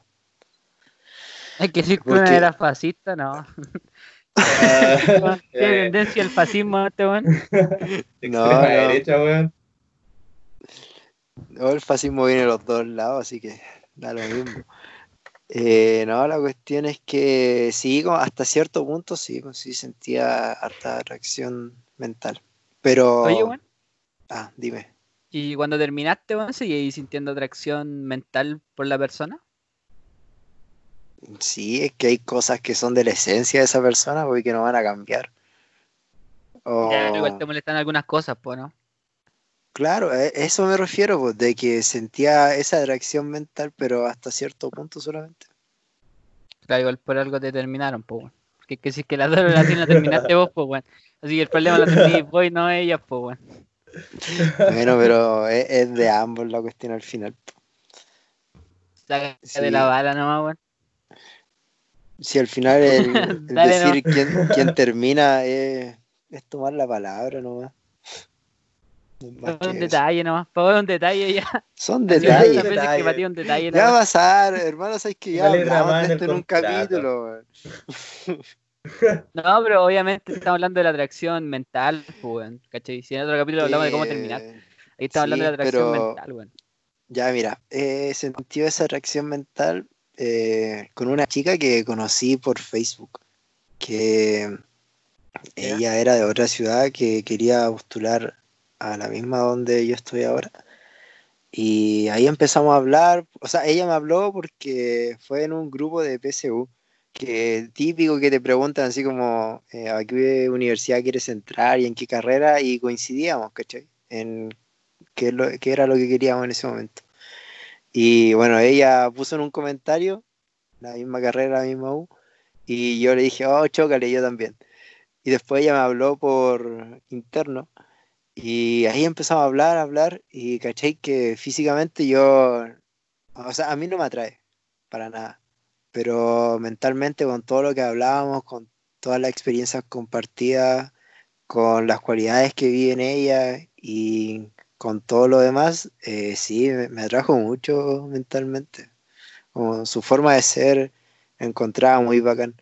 Hay que decir que una era fascista, no. Uh, ¿Tiene tendencia al fascismo este weón? No, no. derecha, weón. No, el fascismo viene de los dos lados, así que da lo mismo. Eh, no, la cuestión es que sí, hasta cierto punto sí, sí sentía harta atracción mental. Pero. Oye, weón. Ah, dime. ¿Y cuando terminaste, weón, seguís sintiendo atracción mental por la persona? Sí, es que hay cosas que son de la esencia de esa persona porque que no van a cambiar. Ya, igual te molestan algunas cosas, pues, ¿no? Claro, a eso me refiero, pues, de que sentía esa atracción mental, pero hasta cierto punto solamente. Claro, igual por algo te terminaron, pues. Que, que si que la dos relación la terminaste vos, pues, weón. Así que el problema lo tenéis vos y no ella, pues, weón. Bueno, pero es, es de ambos la cuestión al final. Saca Sí. de la bala nomás, weón. Si al final el, el Dale, decir quién, quién termina es, es tomar la palabra nomás. Que un detalle nomás. Es un detalle ya. Son detalles. que Detalle. un. Ya va a pasar, hermano, sabes que ya hablamos de esto en un capítulo. No, pero obviamente estamos hablando de la atracción mental, pues, weón. ¿Cachai? Si en otro capítulo hablamos de cómo terminar. Eh, Ahí estamos hablando de la atracción pero- mental, weón. Ya, mira, he sentido esa atracción mental eh, con una chica que conocí por Facebook, que ella era de otra ciudad que quería postular a la misma donde yo estoy ahora. Y ahí empezamos a hablar, o sea, ella me habló porque fue en un grupo de PSU, que típico que te preguntan así como eh, a qué universidad quieres entrar y en qué carrera, y coincidíamos, ¿cachai? En qué, lo- qué era lo que queríamos en ese momento. Y bueno, ella puso en un comentario la misma carrera, la misma U, y yo le dije, oh, chócale, yo también. Y después ella me habló por interno, y ahí empezamos a hablar, a hablar, y caché que físicamente yo, o sea, a mí no me atrae, para nada, pero mentalmente con todo lo que hablábamos, con todas las experiencias compartidas, con las cualidades que vi en ella y con todo lo demás, eh, sí, me, atrajo mucho mentalmente. Como su forma de ser, encontraba muy bacán.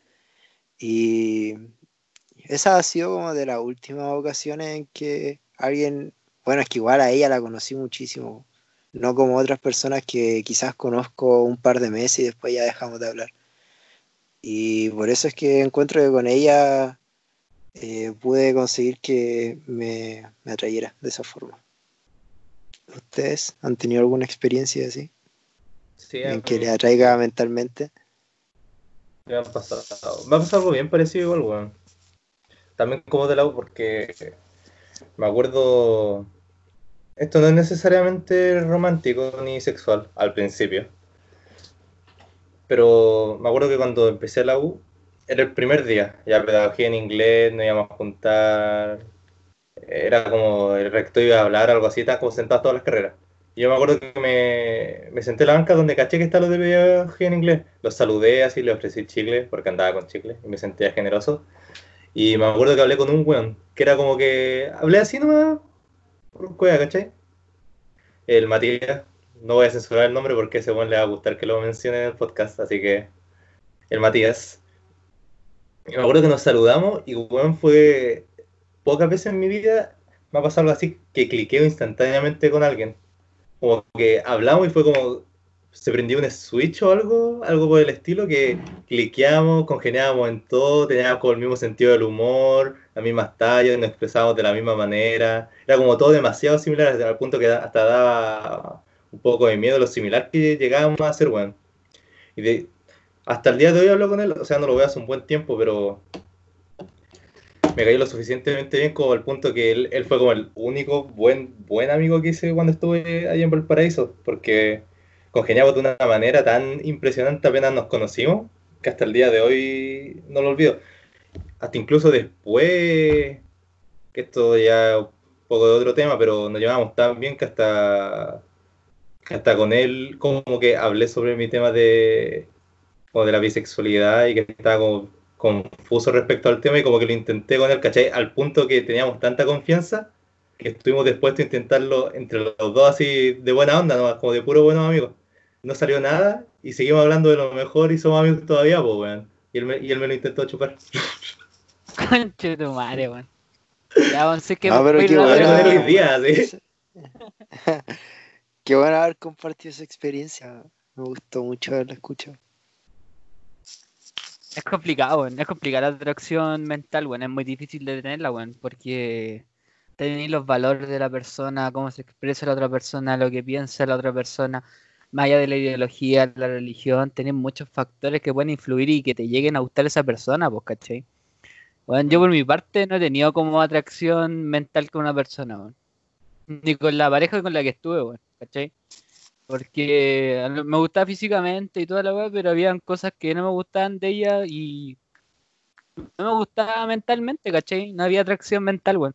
Y esa ha sido como de las últimas ocasiones en que alguien, bueno, es que igual a ella la conocí muchísimo, no como otras personas que quizás conozco un par de meses y después ya dejamos de hablar. Y por eso es que encuentro que con ella eh, pude conseguir que me, me atrayera de esa forma. ¿Ustedes han tenido alguna experiencia así? Sí, en que le atraiga mentalmente. me ha pasado. Me ha pasado algo bien parecido igual, weón. También como de lado porque me acuerdo. Esto no es necesariamente romántico ni sexual al principio. Pero me acuerdo que cuando empecé la U, era el primer día. Ya pedagogía en inglés, nos íbamos a juntar. Era como el rector iba a hablar, algo así, estaban como sentadas todas las carreras. Y yo me acuerdo que me, me senté en la banca donde caché que está lo de pedagogía en inglés. Los saludé así, le ofrecí chicle, porque andaba con chicle, y me sentía generoso. Y me acuerdo que hablé con un weón, que era como que hablé así nomás, por cueva, ¿cachai? El Matías, no voy a censurar el nombre porque ese weón le va a gustar que lo mencione en el podcast, así que el Matías. Y me acuerdo que nos saludamos y weón fue pocas veces en mi vida me ha pasado algo así que cliqueo instantáneamente con alguien. Como que hablamos y fue como se prendió un switch o algo, algo por el estilo, que cliqueamos, congeniábamos en todo, teníamos como el mismo sentido del humor, las mismas tallas, nos expresábamos de la misma manera. Era como todo demasiado similar, el punto que hasta daba un poco de miedo lo similar que llegábamos a ser, bueno. Y hasta el día de hoy hablo con él, o sea, no lo veo hace un buen tiempo, pero me cayó lo suficientemente bien como al punto que él, él fue como el único buen, buen amigo que hice cuando estuve ahí en Valparaíso, porque congeniamos de una manera tan impresionante apenas nos conocimos, que hasta el día de hoy no lo olvido. Hasta incluso después, que esto ya un poco de otro tema, pero nos llevamos tan bien que hasta, hasta con él como que hablé sobre mi tema de, como de la bisexualidad y que estaba como confuso respecto al tema y como que lo intenté con él, ¿cachai? Al punto que teníamos tanta confianza que estuvimos dispuestos a intentarlo entre los dos así de buena onda, ¿no? como de puro buenos amigos. No salió nada y seguimos hablando de lo mejor y somos amigos todavía, pues, weón. Y él me, y él me lo intentó chupar. Conche tu madre, weón. Ya, weón, sé que No, pero voy a qué bueno. días, ¿sí? Qué bueno haber compartido esa experiencia. Me gustó mucho haberla escuchado. Es complicado, weón. Es complicada la atracción mental, weón. Es muy difícil de tenerla, weón. Porque tenéis los valores de la persona, cómo se expresa la otra persona, lo que piensa la otra persona, más allá de la ideología, la religión, tenéis muchos factores que pueden influir y que te lleguen a gustar esa persona, pues, ¿cachai? Weón, yo por mi parte no he tenido como atracción mental con una persona. Ni con la pareja con la que estuve, weón, ¿cachai? Porque me gustaba físicamente y toda la weá, pero habían cosas que no me gustaban de ella y no me gustaba mentalmente, ¿cachai? No había atracción mental, weón.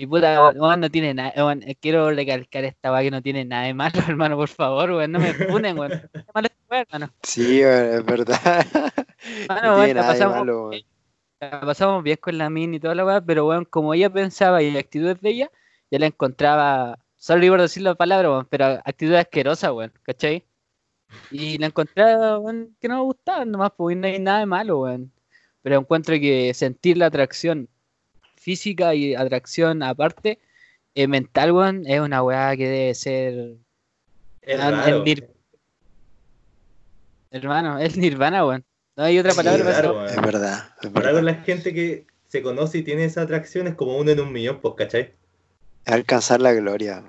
Y puta, weón, no tiene nada, weón, eh, quiero recalcar esta weá que no tiene nada de malo, hermano, por favor, weón, no me punen, weón. malo hermano. Sí, weón, es verdad. Hermano, weón, la pasamos, bien, la pasamos bien con la min y toda la weá, pero weón, como ella pensaba y la actitud de ella, ya la encontraba, solo iba a decir la palabra, weón, pero actitud asquerosa, weón, ¿cachai? Y la encontraba, weón, que no me gustaba nomás, porque no hay nada de malo, weón. Pero encuentro que sentir la atracción física y atracción aparte, eh, mental, weón, es una weá que debe ser. Es raro. el nir- Hermano, es nirvana, weón. No hay otra Sí, palabra para claro. Es verdad, es verdad. la gente que se conoce y tiene esa atracción es como uno en un millón, pues, ¿cachai? Es alcanzar la gloria.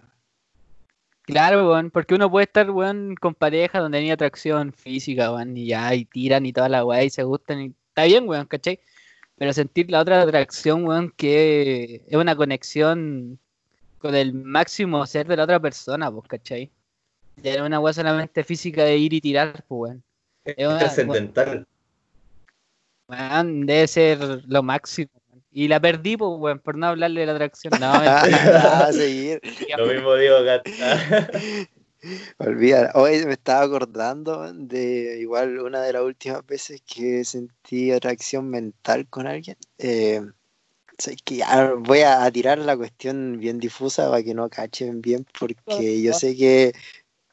Claro, weón, porque uno puede estar, weón, con pareja donde hay atracción física, weón, y ya, y tiran y toda la weá, y se gustan, y está bien, weón, ¿cachai? Pero sentir la otra atracción, weón, que es una conexión con el máximo ser de la otra persona, pues, ¿cachai? Ya es una weá solamente física de ir y tirar, pues, weón. Es una- trascendental. Weón, debe ser lo máximo. weón. Y la perdí, pues, weón, por no hablarle de la atracción. No, a seguir. Lo mismo digo, Gata. Olvida. Hoy me estaba acordando de igual una de las últimas veces que sentí atracción mental con alguien. Eh, sé que voy a, a tirar la cuestión bien difusa para que no cachen bien, porque yo sé que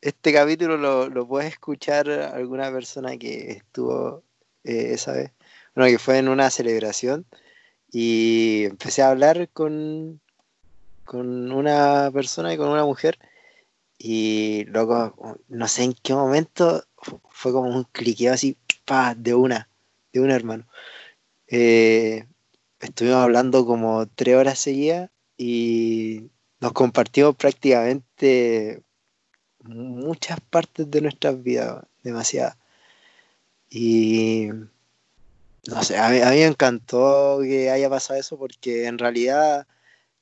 este capítulo lo, lo puede escuchar alguna persona que estuvo eh, esa vez. Bueno, que fue en una celebración y empecé a hablar con, con una persona y con una mujer. Y loco, no sé en qué momento fu- fue como un cliqueo así, pa, de una, de una hermano. Eh, estuvimos hablando como tres horas seguidas y nos compartimos prácticamente muchas partes de nuestras vidas, demasiadas. Y no sé, a mí, a mí me encantó que haya pasado eso porque en realidad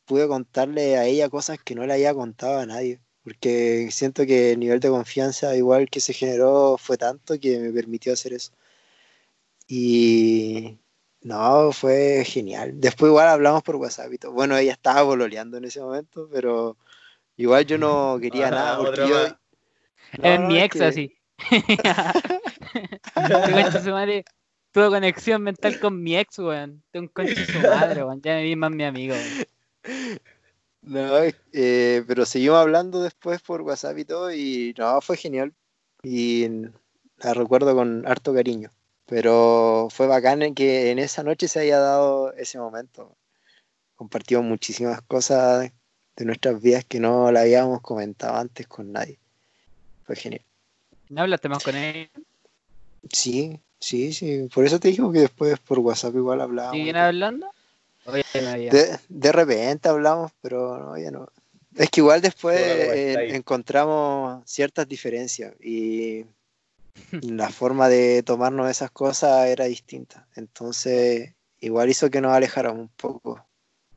pude contarle a ella cosas que no le había contado a nadie porque siento que el nivel de confianza igual que se generó fue tanto que me permitió hacer eso. Y no, fue genial. Después igual hablamos por WhatsApp y todo. Bueno, ella estaba pololeando en ese momento, pero igual yo no quería Ah, nada. Porque yo. No, Es no, mi es ex que- así. Su madre tuvo conexión mental con mi ex, weón. Tengo un concha de su madre, weón. Ya me vi más mi amigo, weón. No, eh, pero seguimos hablando después por WhatsApp y todo, y no, fue genial. Y la recuerdo con harto cariño. Pero fue bacán en que en esa noche se haya dado ese momento. Compartimos muchísimas cosas de nuestras vidas que no la habíamos comentado antes con nadie. Fue genial. ¿No hablaste más con él? Sí, sí, sí. Por eso te digo que después por WhatsApp igual hablábamos. ¿Siguen hablando? Oye, no había. De, de repente hablamos, pero no, ya no. Es que igual después Hola, ¿cómo eh, encontramos ciertas diferencias y la forma de tomarnos esas cosas era distinta. Entonces, igual hizo que nos alejáramos un poco.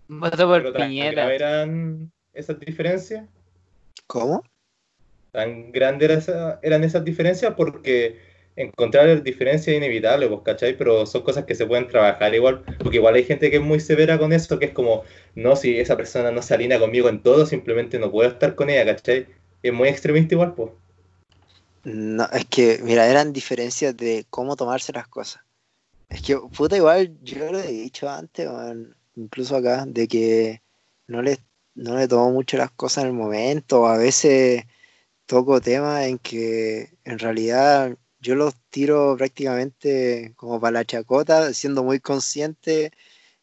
Votó por Piñera. eran esas diferencias. ¿Cómo? Tan grandes era esa- eran esas diferencias porque encontrar diferencias es inevitable, pues, ¿cachai? Pero son cosas que se pueden trabajar igual, porque igual hay gente que es muy severa con eso, que es como, no, si esa persona no se alinea conmigo en todo, simplemente no puedo estar con ella, ¿cachai? Es muy extremista igual, pues. No, es que, mira, eran diferencias de cómo tomarse las cosas. Es que, puta, igual yo lo he dicho antes, incluso acá, de que no le, no le tomo mucho las cosas en el momento, a veces toco temas en que en realidad yo los tiro prácticamente como para la chacota, siendo muy consciente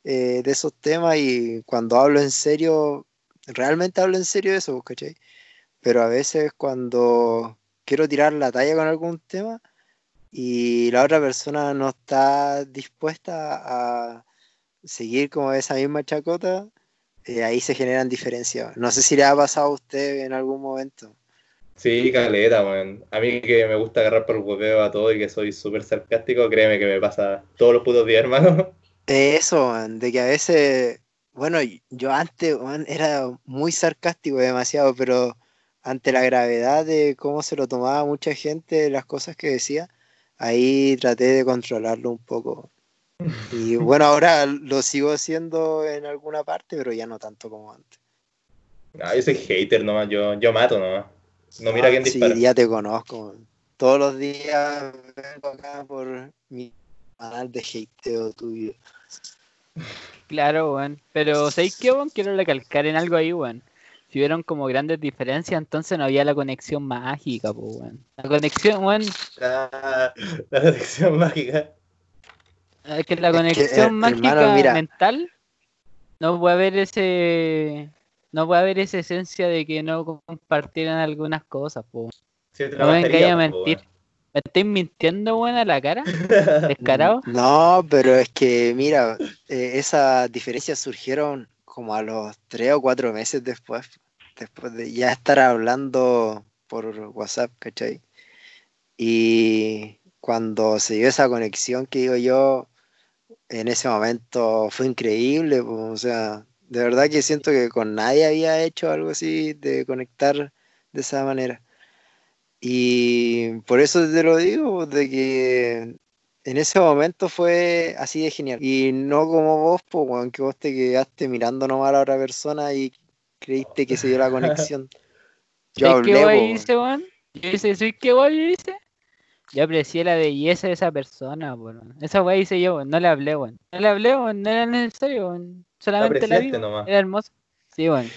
eh, de esos temas y cuando hablo en serio, realmente hablo en serio de eso, ¿cachai? Pero a veces cuando quiero tirar la talla con algún tema y la otra persona no está dispuesta a seguir como esa misma chacota, eh, ahí se generan diferencias. No sé si le ha pasado a usted en algún momento. Sí, caleta, weón. A mí que me gusta agarrar por el hueveo a todo y que soy súper sarcástico, créeme que me pasa todos los putos días, hermano. Eso, weón, de que a veces, bueno, yo antes weón, era muy sarcástico demasiado, pero ante la gravedad de cómo se lo tomaba mucha gente, las cosas que decía, ahí traté de controlarlo un poco. Y bueno, ahora lo sigo haciendo en alguna parte, pero ya no tanto como antes. No, yo soy hater nomás, yo, yo mato nomás. No mira quién dispara. Sí, ya te conozco. Todos los días vengo acá por mi canal de hateo tuyo. Claro, weón. Pero ¿sabéis qué, weón? Quiero recalcar en algo ahí, weón. Si hubieron como grandes diferencias, entonces no había la conexión mágica, pues, weón. La conexión, weón. La, la conexión mágica. Es que la conexión eh, mágica hermano, mental no puede haber ese no puede haber esa esencia de que no compartieran algunas cosas, po. Sí, No me engañes a po, mentir. ¿Me estáis mintiendo, weón, a la cara? ¿Descarado? No, pero es que, mira, eh, esas diferencias surgieron como a los tres o cuatro meses después, después de ya estar hablando por WhatsApp, ¿cachai? Y cuando se dio esa conexión que digo yo, en ese momento fue increíble, pues, o sea, de verdad que siento que con nadie había hecho algo así de conectar de esa manera. Y por eso te lo digo, de que en ese momento fue así de genial. Y no como vos, pues, que vos te quedaste mirando nomás a la otra persona y creíste que se dio la conexión. Yo ¿Sabes qué hablé, guay hice, weón? Yo hice, ¿sabes qué guay yo hice? Yo aprecié la belleza de esa persona, weón. Esa guay hice yo, weón. No le hablé, weón. No le hablé, weón. No era necesario, weón. Solamente la nomás. Era hermosa. Sí, weón.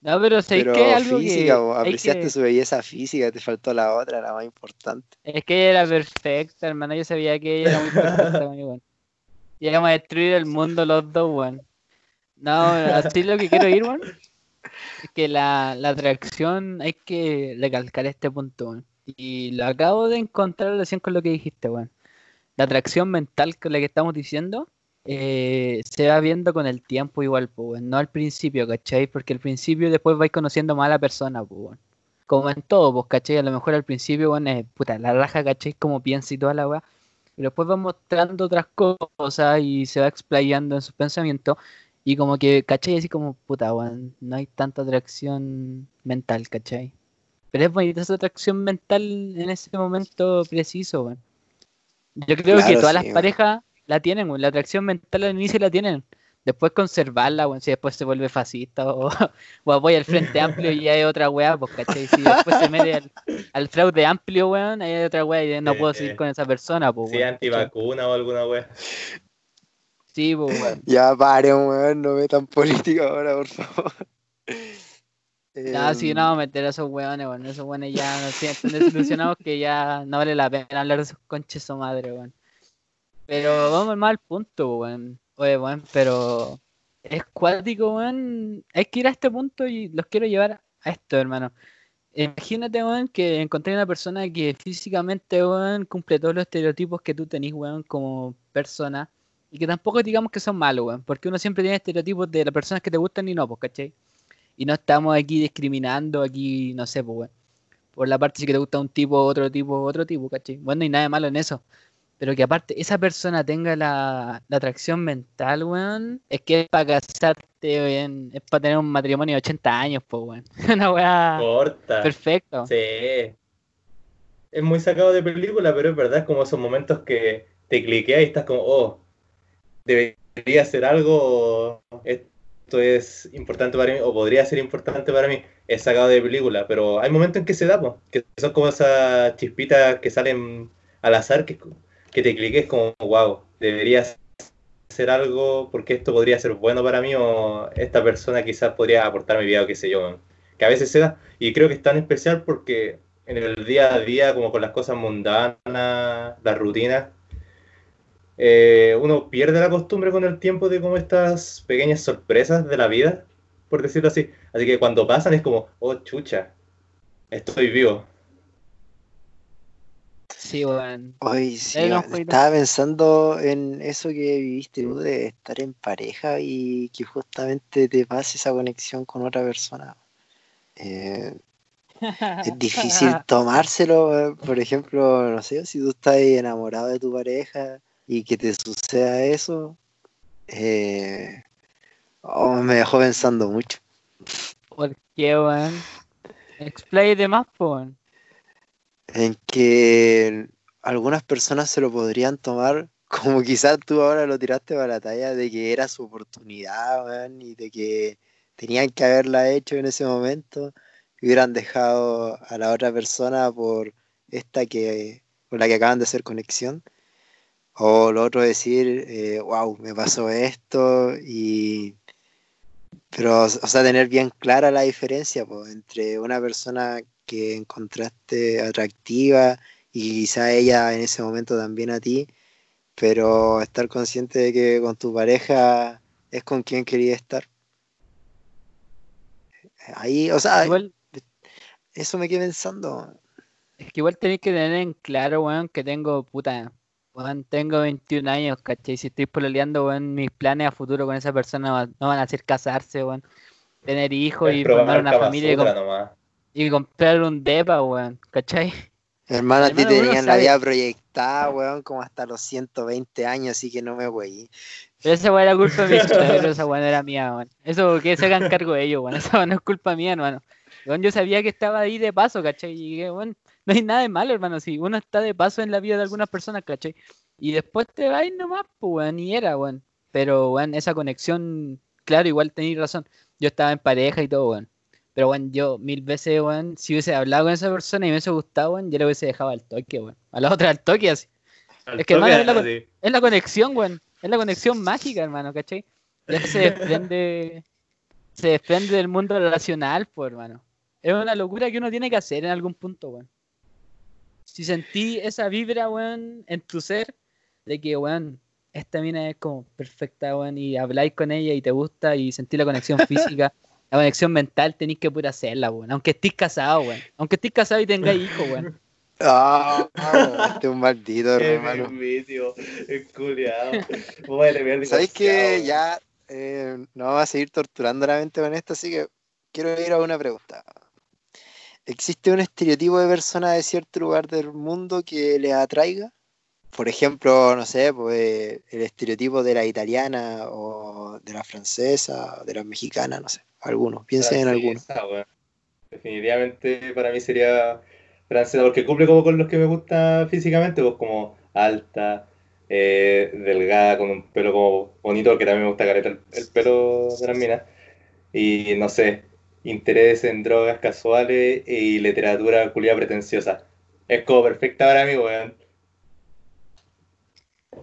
No, pero ¿sabes pero qué? Algo física, que apreciaste que- su belleza física, te faltó la otra, la más importante. Es que ella era perfecta, hermano. Yo sabía que ella era muy perfecta, weón. Llegamos a destruir el mundo los dos, weón. No, así lo que quiero ir, weón. Es que la, la atracción, hay que recalcar este punto, weón. Y lo acabo de encontrar en relación con lo que dijiste, weón. La atracción mental con la que estamos diciendo eh, se va viendo con el tiempo igual, pues. No al principio, ¿cachai? Porque al principio después vais conociendo más a la persona, pues. Como en todo, pues, ¿cachai? A lo mejor al principio, weón, es puta, la raja, ¿cachai? Como piensa y toda la weá. Y después va mostrando otras cosas y se va explayando en sus pensamientos. Y como que, ¿cachai? Así como, puta, weón, no hay tanta atracción mental, ¿cachai? Pero es bonita esa atracción mental en ese momento preciso, weón. Yo creo que todas sí, las parejas la tienen. La atracción mental al inicio la tienen. Después conservarla, weón. Si después se vuelve fascista o, o apoya el Frente Amplio y hay otra weá, pues, ¿cachai? Si después se mete al, al fraude amplio, weón, ahí hay otra weá y no puedo seguir con esa persona, pues, Sí, antivacuna o alguna wea. Sí, pues, weón. Ya paren, weón, no metan política ahora, por favor. No, si Em, no, meter a esos weones, weón. Esos weones ya no sé, están desilusionados que ya no vale la pena hablar de esos conches o madre, weón. Pero vamos al punto, weón. Oye, weón, pero es cuático, weón. Hay que ir a este punto y los quiero llevar a esto, hermano. Imagínate, weón, que encontré una persona que físicamente, weón, cumple todos los estereotipos que tú tenés, weón, como persona. Y que tampoco digamos que son malos, weón. Porque uno siempre tiene estereotipos de las personas que te gustan y no, pues, ¿cachai? Y no estamos aquí discriminando, aquí, no sé, pues, weón. Por la parte si que te gusta un tipo, otro tipo, otro tipo, ¿cachai? Bueno, no hay nada de malo en eso. Pero que aparte esa persona tenga la, la atracción mental, weón, es que es para casarte, weón, es para tener un matrimonio de 80 años, pues, weón. Una weá Corta. perfecto. Sí. Es muy sacado de película, pero es verdad, es como esos momentos que te cliqueas y estás como, oh, debería hacer algo, esto es importante para mí, o podría ser importante para mí. Es sacado de película, pero hay momentos en que se da, po, que son como esas chispitas que salen al azar, que, que te cliques como, wow, debería hacer algo porque esto podría ser bueno para mí, o esta persona quizás podría aportar mi vida, o qué sé yo, que a veces se da. Y creo que es tan especial porque en el día a día, como con las cosas mundanas, las rutinas, eh, uno pierde la costumbre con el tiempo de como estas pequeñas sorpresas de la vida, por decirlo así. Así que cuando pasan es como, oh chucha, estoy vivo. Sí, weón. Hoy sí, estaba pensando en eso que viviste tú de estar en pareja y que justamente te pase esa conexión con otra persona. Eh, es difícil tomárselo, por ejemplo, no sé, si tú estás enamorado de tu pareja y que te suceda eso, eh, oh, me dejó pensando mucho. ¿Por qué, weón? Explain de más, weón. En que algunas personas se lo podrían tomar como quizás tú ahora lo tiraste para la talla de que era su oportunidad, y de que tenían que haberla hecho en ese momento y hubieran dejado a la otra persona por esta que con la que acaban de hacer conexión. O lo otro decir, wow, eh, me pasó esto y... Pero, o sea, tener bien clara la diferencia entre una persona que encontraste atractiva y quizá ella en ese momento también a ti, pero estar consciente de que con tu pareja es con quien quería estar. Ahí, o sea, igual, eso me quedé pensando. Es que igual tenéis que tener en claro, weón, que tengo, puta, weón, tengo 21 años, ¿cachai? Si estoy pololeando, weón, mis planes a futuro con esa persona no van a ser casarse, weón, tener hijos y formar una familia y, y, comprar un depa, weón, ¿cachai? Hermano, a ti te tenían la vida proyectada, weón, como hasta los 120 años, así que no me voy. Pero esa weón era culpa mía, pero esa weón era mía, weón. Eso que se hagan cargo de ellos, weón. Esa weón no es culpa mía, hermano. yo sabía que estaba ahí de paso, ¿cachai? Y que, weón, no hay nada de malo, hermano. Si uno está de paso en la vida de algunas personas, ¿cachai? Y después te vas nomás, pues, weón, y era, weón. Pero, weón, esa conexión, claro, igual tenéis razón. Yo estaba en pareja y todo, weón. Pero, bueno, yo mil veces, weón, si hubiese hablado con esa persona y me hubiese gustado, weón, yo le hubiese dejado al toque, weón. A la otra al toque, así. es que, hermano, es la, conexión, weón. Es la conexión mágica, hermano, ¿cachai? Ya se desprende, se desprende del mundo relacional, pues, hermano. Es una locura que uno tiene que hacer en algún punto, weón. Si sentí esa vibra, weón, en tu ser, de que, weón, esta mina es como perfecta, weón, y habláis con ella y te gusta y sentí la conexión física la conexión mental tenéis que poder hacerla, weón. Aunque estés casado, weón. Aunque estés casado y tengáis hijos, weón. Ah, este es un maldito, hermano. Es culiado. ¿Sabéis que ya eh, no vamos a seguir torturando la mente con esto? Así que quiero ir a una pregunta. ¿Existe un estereotipo de persona de cierto lugar del mundo que les atraiga? Por ejemplo, no sé, pues el estereotipo de la italiana o de la francesa, o de la mexicana, no sé. Algunos, piensen en algunos. Definitivamente para mí sería francesa, porque cumple como con los que me gusta físicamente, pues como alta, eh, delgada, con un pelo como bonito, que también me gusta careta el, pelo de las minas. Y no sé, interés en drogas casuales y literatura culia pretenciosa. Es como perfecta para mí, weón.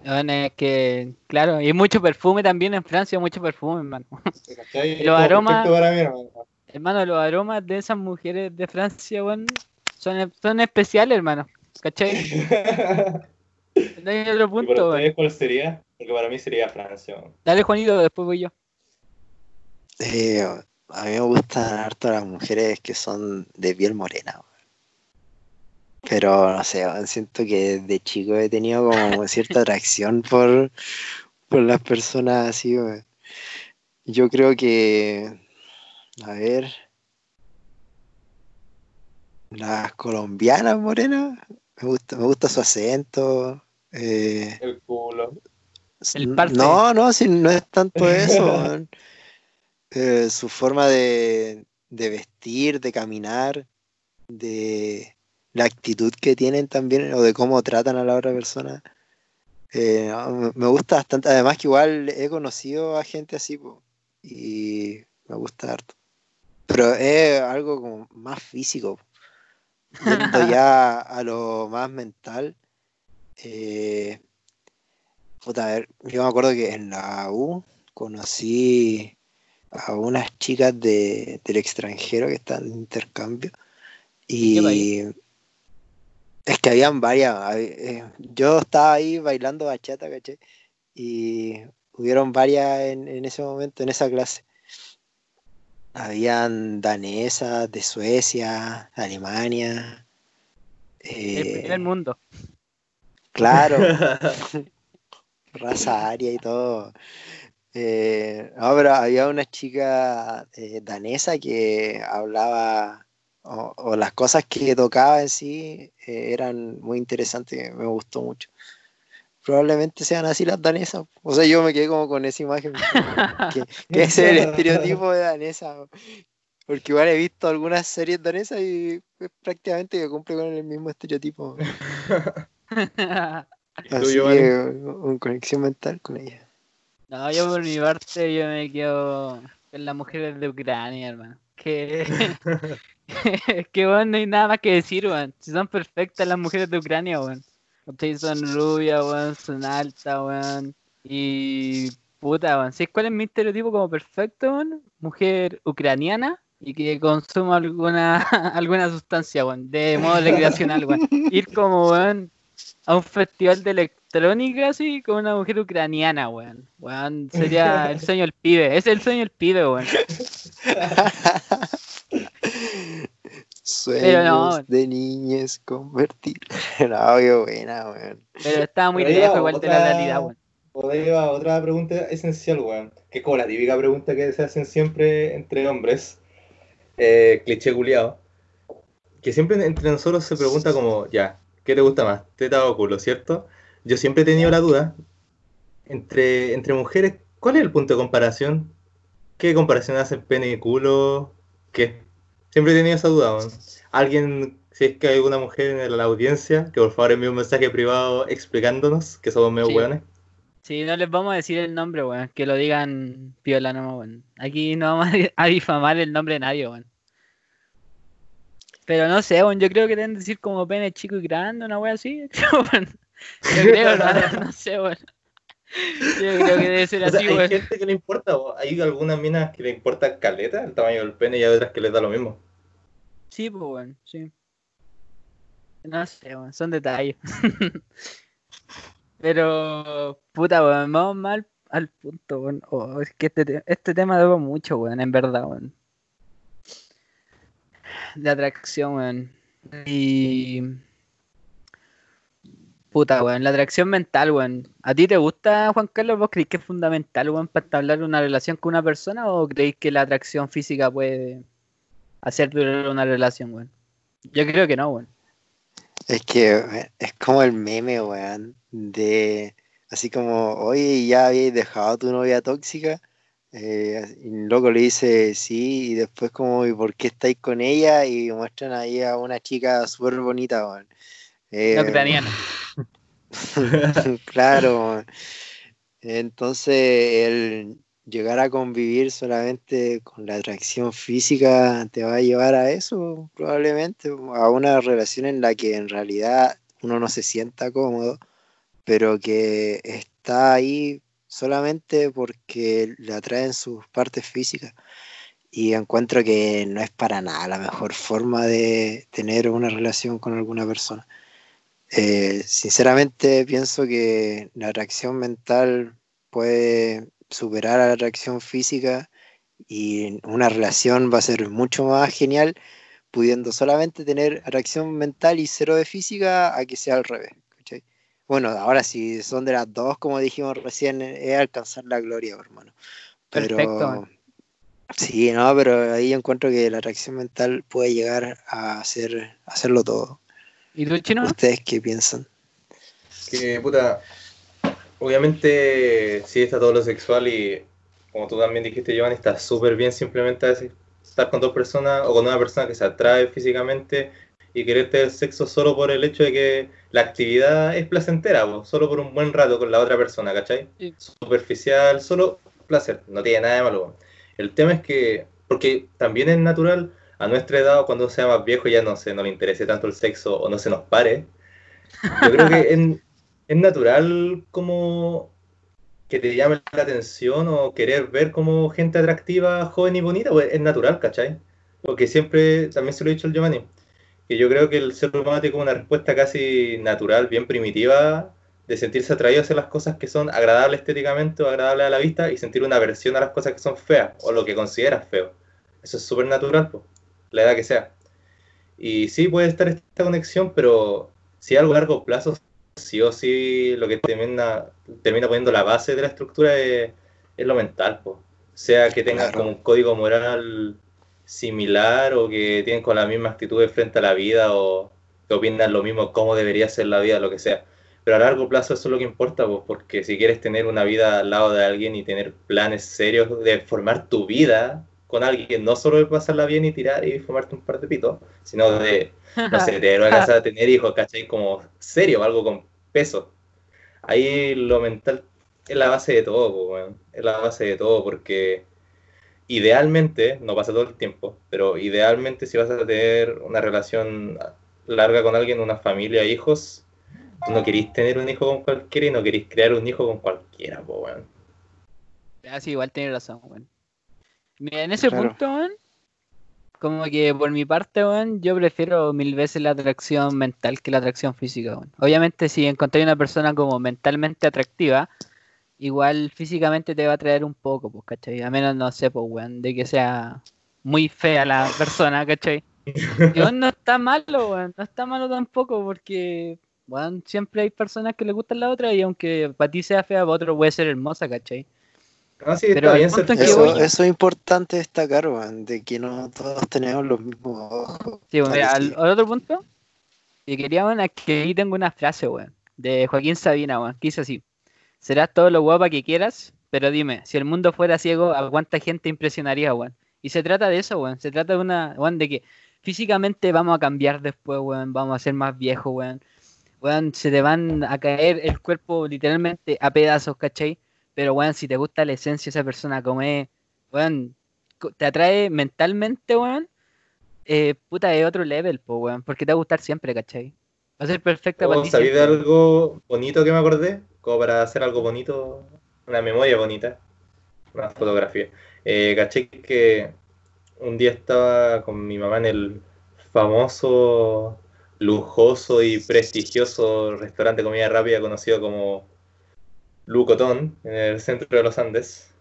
Bueno, es que, claro, y mucho perfume también en Francia, mucho perfume, hermano. los aromas, hermano, los aromas de esas mujeres de Francia, bueno, son, son especiales, hermano. ¿Cachai? no hay otro punto, cuál sería? Porque para mí sería Francia. Dale, Juanito, después voy yo. Eh, a mí me gustan harto las mujeres que son de piel morena. Pero no sé, siento que de chico he tenido como cierta atracción por, por las personas así. Yo creo que, a ver, las colombianas morenas, me gusta, me gusta su acento. Eh, el culo. No, no, si no es tanto eso. Eh, su forma de, de vestir, de caminar, de la actitud que tienen también o de cómo tratan a la otra persona. Eh, me gusta bastante. Además que igual he conocido a gente así y me gusta harto. Pero es algo como más físico. Yendo ya a lo más mental. Eh, a ver, yo me acuerdo que en la U conocí a unas chicas de, del extranjero que están en intercambio. Y es que habían varias. Eh, yo estaba ahí bailando bachata, ¿caché? Y hubieron varias en, ese momento, en esa clase. Habían danesas de Suecia, Alemania. el eh, mundo. Claro. raza aria y todo. Eh, no, pero había una chica danesa que hablaba o, las cosas que tocaba en sí eh, eran muy interesantes, me gustó mucho. Probablemente sean así las danesas. O sea, yo me quedé como con esa imagen. que, es el estereotipo de danesa. Porque igual he visto algunas series danesas y prácticamente que cumple con el mismo estereotipo. Así que una conexión mental con ella. No, yo por mi parte yo me quedo con las mujeres de Ucrania, hermano. Que, que bueno, no hay nada más que decir, weón. Si son perfectas las mujeres de Ucrania, weón. Son rubias, weón, son altas, weón. Y puta, weón. ¿Sabes cuál es mi estereotipo como perfecto, weón? Mujer ucraniana y que consuma alguna, alguna sustancia, weón, de modo recreacional, weón. Ir como, weón, a un festival de electrónica así con una mujer ucraniana, weón. Weón, sería el sueño del pibe. Es el sueño del pibe, weón. Sueños de niñas convertir. no, qué buena, weón. Pero estaba muy lejos igual de la realidad, weón. Podría otra pregunta esencial, weón. Que es como la típica pregunta que se hacen siempre entre hombres. Eh, cliché culiado. Que siempre entre nosotros se pregunta como, ya, ¿qué te gusta más? Teta o culo, ¿cierto? Yo siempre he tenido la duda. Entre, entre mujeres, ¿cuál es el punto de comparación? ¿Qué comparación hacen pene y culo? ¿Qué? Siempre he tenido esa duda. Alguien, si es que hay alguna mujer en la audiencia, que por favor envíe un mensaje privado explicándonos que somos medio sí. Sí, no les vamos a decir el nombre, weón. Que lo digan piola no, weón. Aquí no vamos a difamar el nombre de nadie, weón. Pero no sé, weón. Yo creo que deben decir como pene chico y grande, una weón así. Yo creo, no, no sé, weón. Yo creo que debe ser o así, sea, Hay gente que le importa, hay algunas minas que le importa caleta el tamaño del pene y hay otras que les da lo mismo. Sí, pues, weón, sí. No sé, weón, son detalles. Pero, puta, weón, vamos mal al punto, weón. Oh, es que este, este tema debo mucho, weón, en verdad, weón. De atracción, weón. Y Puta, weón, la atracción mental, weón. ¿A ti te gusta, Juan Carlos? ¿Vos creéis que es fundamental, weón, para establecer una relación con una persona o creéis que la atracción física puede hacer durar una relación, weón? Yo creo que no, weón. Es que es como el meme, weón, de así como, oye, ya habéis dejado a tu novia tóxica. Eh, y loco le dice sí, y después como, ¿y por qué estáis con ella? Y muestran ahí a una chica súper bonita, weón. Eh, ucraniana. claro. Entonces, el llegar a convivir solamente con la atracción física te va a llevar a eso, probablemente, a una relación en la que en realidad uno no se sienta cómodo, pero que está ahí solamente porque le atraen sus partes físicas. Y encuentro que no es para nada la mejor forma de tener una relación con alguna persona. Eh, sinceramente pienso que la atracción mental puede superar a la atracción física y una relación va a ser mucho más genial pudiendo solamente tener atracción mental y cero de física a que sea al revés. Bueno, ahora si son de las dos, como dijimos recién, es alcanzar la gloria, hermano. Pero, Perfecto. Sí, no, pero ahí encuentro que la atracción mental puede llegar a hacer, hacerlo todo. ¿Y tú, chino? ¿Ustedes qué piensan? Que, puta, obviamente sí está todo lo sexual y como tú también dijiste, Giovanni, está súper bien simplemente estar con dos personas o con una persona que se atrae físicamente y querer tener sexo solo por el hecho de que la actividad es placentera, solo por un buen rato con la otra persona, ¿cachai? Superficial, solo placer, no tiene nada de malo. El tema es que, porque también es natural a nuestra edad, cuando sea más viejo, ya no sé, no le interese tanto el sexo o no se nos pare. Yo creo que es, natural como que te llame la atención o querer ver como gente atractiva, joven y bonita, pues es natural, ¿cachai? Porque siempre, también se lo he dicho al Giovanni, que yo creo que el ser humano tiene como una respuesta casi natural, bien primitiva, de sentirse atraído hacia las cosas que son agradables estéticamente o agradables a la vista y sentir una aversión a las cosas que son feas o lo que consideras feo. Eso es súper natural, pues la edad que sea. Y sí puede estar esta conexión, pero si a algo largo plazo, sí o sí lo que termina, termina poniendo la base de la estructura es, lo mental, pues. sea que tengas como un código moral similar o que tienen con la misma actitud frente a la vida o que opinan lo mismo, cómo debería ser la vida, lo que sea. Pero a largo plazo eso es lo que importa, pues, porque si quieres tener una vida al lado de alguien y tener planes serios de formar tu vida con alguien, no solo de pasarla bien y tirar y formarte un par de pitos, sino de, no sé, de tener hijos, ¿cachai? Como serio, algo con peso. Ahí lo mental es la base de todo, pues, es la base de todo, porque idealmente, no pasa todo el tiempo, pero idealmente si vas a tener una relación larga con alguien, una familia, hijos, no queréis tener un hijo con cualquiera y no queréis crear un hijo con cualquiera, pues, weón. Así igual tiene razón, weón. Mira, en ese punto, weón, como que por mi parte, weón, yo prefiero mil veces la atracción mental que la atracción física, weón. Obviamente, si encontré una persona como mentalmente atractiva, igual físicamente te va a traer un poco, pues, ¿cachai? A menos, no sé, pues, weón, de que sea muy fea la persona, ¿cachai? Y weón, no está malo, weón, no está malo tampoco, porque, weón, siempre hay personas que le gustan la otra y aunque para ti sea fea, para otro puede ser hermosa, ¿cachai? Ah, sí, Pero bien eso, eso, es importante destacar, weón, de que no todos tenemos los mismos ojos. Sí, bueno, mira, al, otro punto, y quería, weón, es que ahí tengo una frase, weón, de Joaquín Sabina, weón, que dice así. Serás todo lo guapa que quieras, pero dime, si el mundo fuera ciego, ¿a cuánta gente impresionaría, weón? Y se trata de eso, weón. Se trata de una, weón, de que físicamente vamos a cambiar después, weón. Vamos a ser más viejos, weón. Weón, se te van a caer el cuerpo literalmente a pedazos, ¿cachai? Pero, weón, si te gusta la esencia de esa persona como es, weón, te atrae mentalmente, weón, eh, puta, es otro level, po, weón. Porque te va a gustar siempre, ¿cachai? Va a ser perfecta para ti. ¿Sabéis de algo bonito que me acordé? como para hacer algo bonito, una memoria bonita, una fotografía. Eh, caché que un día estaba con mi mamá en el famoso, lujoso y prestigioso restaurante de comida rápida conocido como Lucotón, en el centro de los Andes,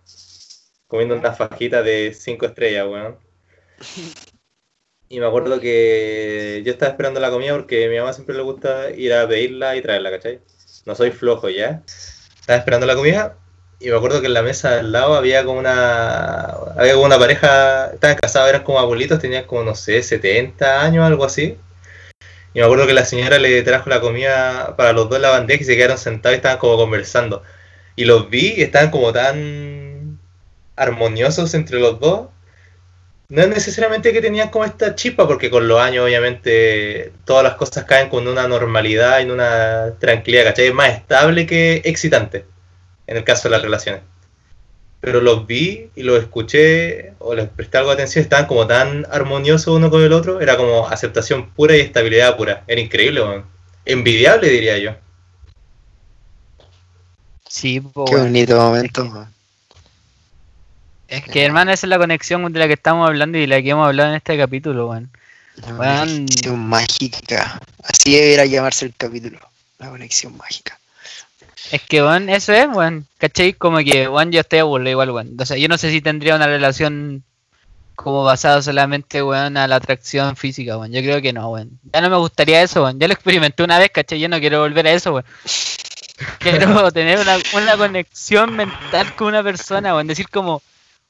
comiendo una fajita de cinco estrellas, weón. Y me acuerdo que yo estaba esperando la comida porque mi mamá siempre le gusta ir a pedirla y traerla, ¿cachai? no soy flojo ya. Estaba esperando la comida y me acuerdo que en la mesa al lado había como una había como una pareja, estaban casados, eran como abuelitos, tenían como, no sé, 70 años, algo así. Y me acuerdo que la señora le trajo la comida para los dos en la bandeja y se quedaron sentados y estaban como conversando. Y los vi y estaban como tan armoniosos entre los dos no es necesariamente que tenían como esta chispa, porque con los años obviamente todas las cosas caen con una normalidad y una tranquilidad, ¿cachai? Es más estable que excitante, en el caso de las relaciones. Pero los vi y los escuché o les presté algo de atención, estaban como tan armoniosos uno con el otro, era como aceptación pura y estabilidad pura. Era increíble, envidiable diría yo. Sí, Qué bonito momento. Es que, hermano, esa es la conexión de la que estamos hablando y de la que hemos hablado en este capítulo, weón. La conexión mágica. Así debería llamarse el capítulo. La conexión mágica. Es que, weón, eso es, weón. ¿Cachai? Como que, weón, yo estoy aburrido igual, weón. O sea, yo no sé si tendría una relación como basada solamente, weón, a la atracción física, weón. Yo creo que no, weón. Ya no me gustaría eso, weón. Ya lo experimenté una vez, ¿cachai? Yo no quiero volver a eso, weón. Quiero tener una, una conexión mental con una persona, weón. Decir como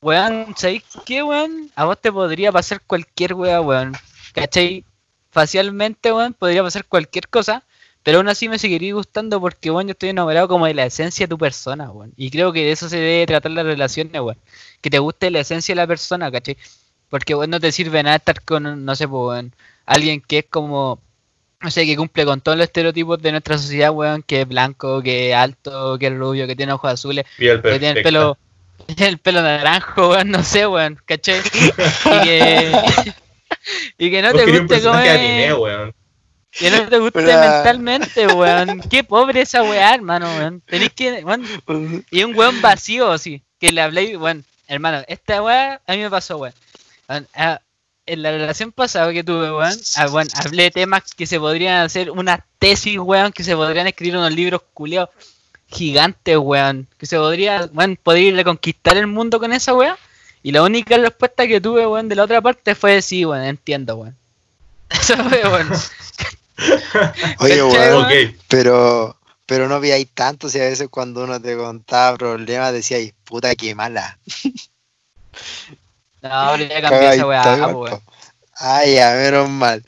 weón, ¿sabéis qué, weón? A vos te podría pasar cualquier weón, weón. ¿Cachai? Facialmente, weón, podría pasar cualquier cosa, pero aún así me seguiría gustando porque, weón, yo estoy enamorado como de la esencia de tu persona, weón. Y creo que de eso se debe tratar las relaciones, weón. Que te guste la esencia de la persona, ¿cachai? Porque, weón, no te sirve nada estar con, no sé, weón, alguien que es como, no sé, que cumple con todos los estereotipos de nuestra sociedad, weón, que es blanco, que es alto, que es rubio, que tiene ojos azules, que tiene el pelo el pelo naranjo, weón, no sé, weón, ¿cachai? Y que, y que no te guste comer. weón. Que no te guste mentalmente, weón. Qué pobre esa weá, hermano, weón. Tenéis que. Weón, y un weón vacío, así. Que le habléis, weón. Hermano, esta weá a mí me pasó, weón. En la relación pasada que tuve, weón, ah, hablé de temas que se podrían hacer unas tesis, weón, que se podrían escribir unos libros culiados gigante, weón. Que se podría, weón, poder reconquistar el mundo con esa weón. Y la única respuesta que tuve, weón, de la otra parte fue sí, weón, entiendo, weón. Eso fue, weón. Oye, weón, pero, pero no veáis tanto si a veces cuando uno te contaba problemas decíais, puta, qué mala. No, ya cambié esa weá, weón. Ay, ya, menos mal.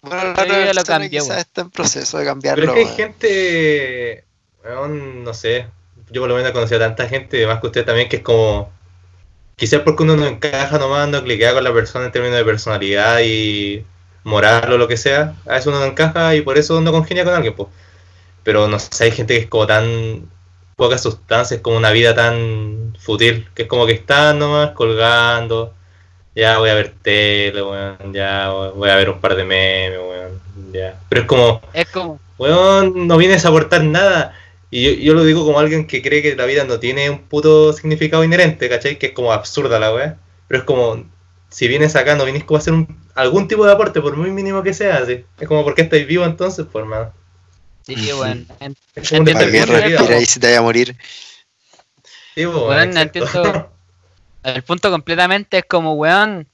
Bueno, la ya lo cambié, está en proceso de cambiarlo. Pero es que hay gente, no sé, yo por lo menos he conocido a tanta gente, más que usted también, que es como, quizás porque uno no encaja nomás, no cliquea con la persona en términos de personalidad y moral o lo que sea, a veces uno no encaja y por eso no congenia con alguien, pues. Pero no sé, hay gente que es como tan pocas sustancias, como una vida tan fútil, que es como que están nomás colgando, ya voy a ver tele, weón, ya voy a ver un par de memes, weón, ya. Pero es como, es como, weón, no vienes a aportar nada. Y yo, lo digo como alguien que cree que la vida no tiene un puto significado inherente, ¿cachai? Que es como absurda la weá. Pero es como, si vienes acá, no vienes como a hacer un, algún tipo de aporte, por muy mínimo que sea, así. Es como, ¿por qué estáis vivo entonces? Pues, hermano. Sí, bueno. Es como ¿Para qué respirar y se te vaya a morir? Sí, bueno, bueno entiendo. El punto completamente es como, weón,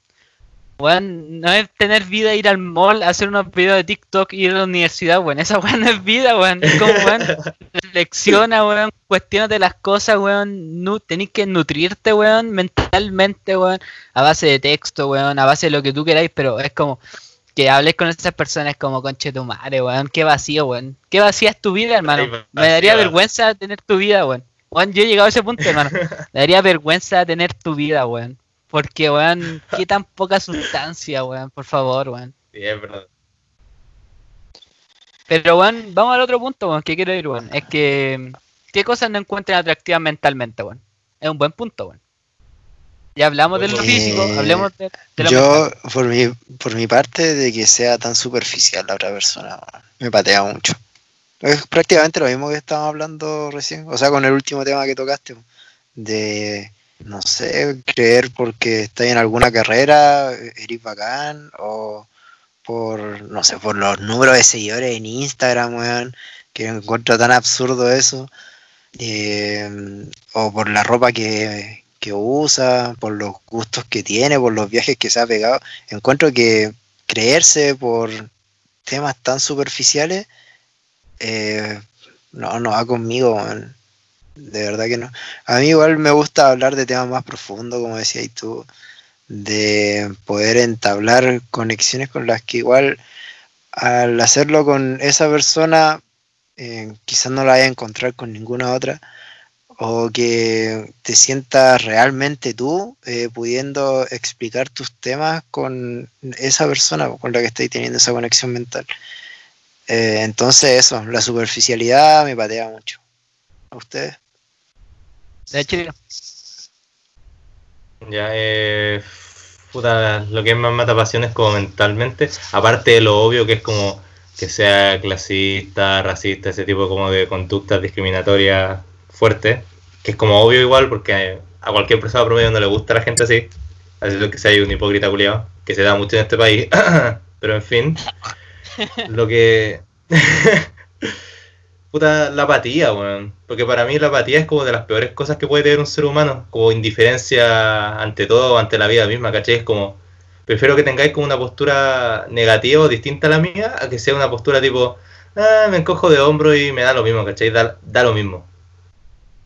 weón, no es tener vida ir al mall, hacer unos videos de TikTok, ir a la universidad, weón. Esa weón no es vida, weón. Es como, weón, reflexiona, weón, cuestionate las cosas, weón. No, tenés que nutrirte, weón, mentalmente, weón, a base de texto, weón, a base de lo que tú queráis, pero es como que hables con esas personas como conche tu madre, weón. Qué vacío, weón. Qué vacía es tu vida, hermano. Me daría vergüenza tener tu vida, weón. Weón, yo he llegado a ese punto, hermano. Me daría vergüenza tener tu vida, weón. Porque, weón, qué tan poca sustancia, weón. Por favor, weón. Sí, es verdad. Pero, weón, vamos al otro punto, weón, que quiero ir, weón. Es que, ¿qué cosas no encuentran atractivas mentalmente, weón? Es un buen punto, weón. Ya hablamos de lo físico, hablemos de, lo Yo, por mi, por mi parte, de que sea tan superficial la otra persona, me patea mucho. Es prácticamente lo mismo que estábamos hablando recién, o sea, con el último tema que tocaste, de, no sé, creer porque estás en alguna carrera, eres bacán, o por, no sé, por los números de seguidores en Instagram, weón, que encuentro tan absurdo eso, eh, o por la ropa que, que usa, por los gustos que tiene, por los viajes que se ha pegado. Encuentro que creerse por temas tan superficiales eh, no, no va conmigo, de verdad que no. A mí igual me gusta hablar de temas más profundos, como decías tú, de poder entablar conexiones con las que igual al hacerlo con esa persona eh, quizás no la vaya a encontrar con ninguna otra o que te sientas realmente tú eh, pudiendo explicar tus temas con esa persona con la que estáis teniendo esa conexión mental. Eh, entonces eso, la superficialidad me patea mucho. ¿A ustedes? De hecho, ya, eh, puta, lo que más mata pasiones como mentalmente, aparte de lo obvio que es como que sea clasista, racista, ese tipo como de conductas discriminatorias fuerte, que es como obvio igual porque a cualquier persona promedio no le gusta la gente así, así que sea un hipócrita culiado, que se da mucho en este país, pero en fin, lo que... Puta, la apatía, weón. Porque para mí la apatía es como de las peores cosas que puede tener un ser humano. Como indiferencia ante todo, ante la vida misma, ¿cachai? Es como, prefiero que tengáis como una postura negativa o distinta a la mía, a que sea una postura tipo, ah, me encojo de hombro y me da lo mismo, ¿cachai? Da, da lo mismo.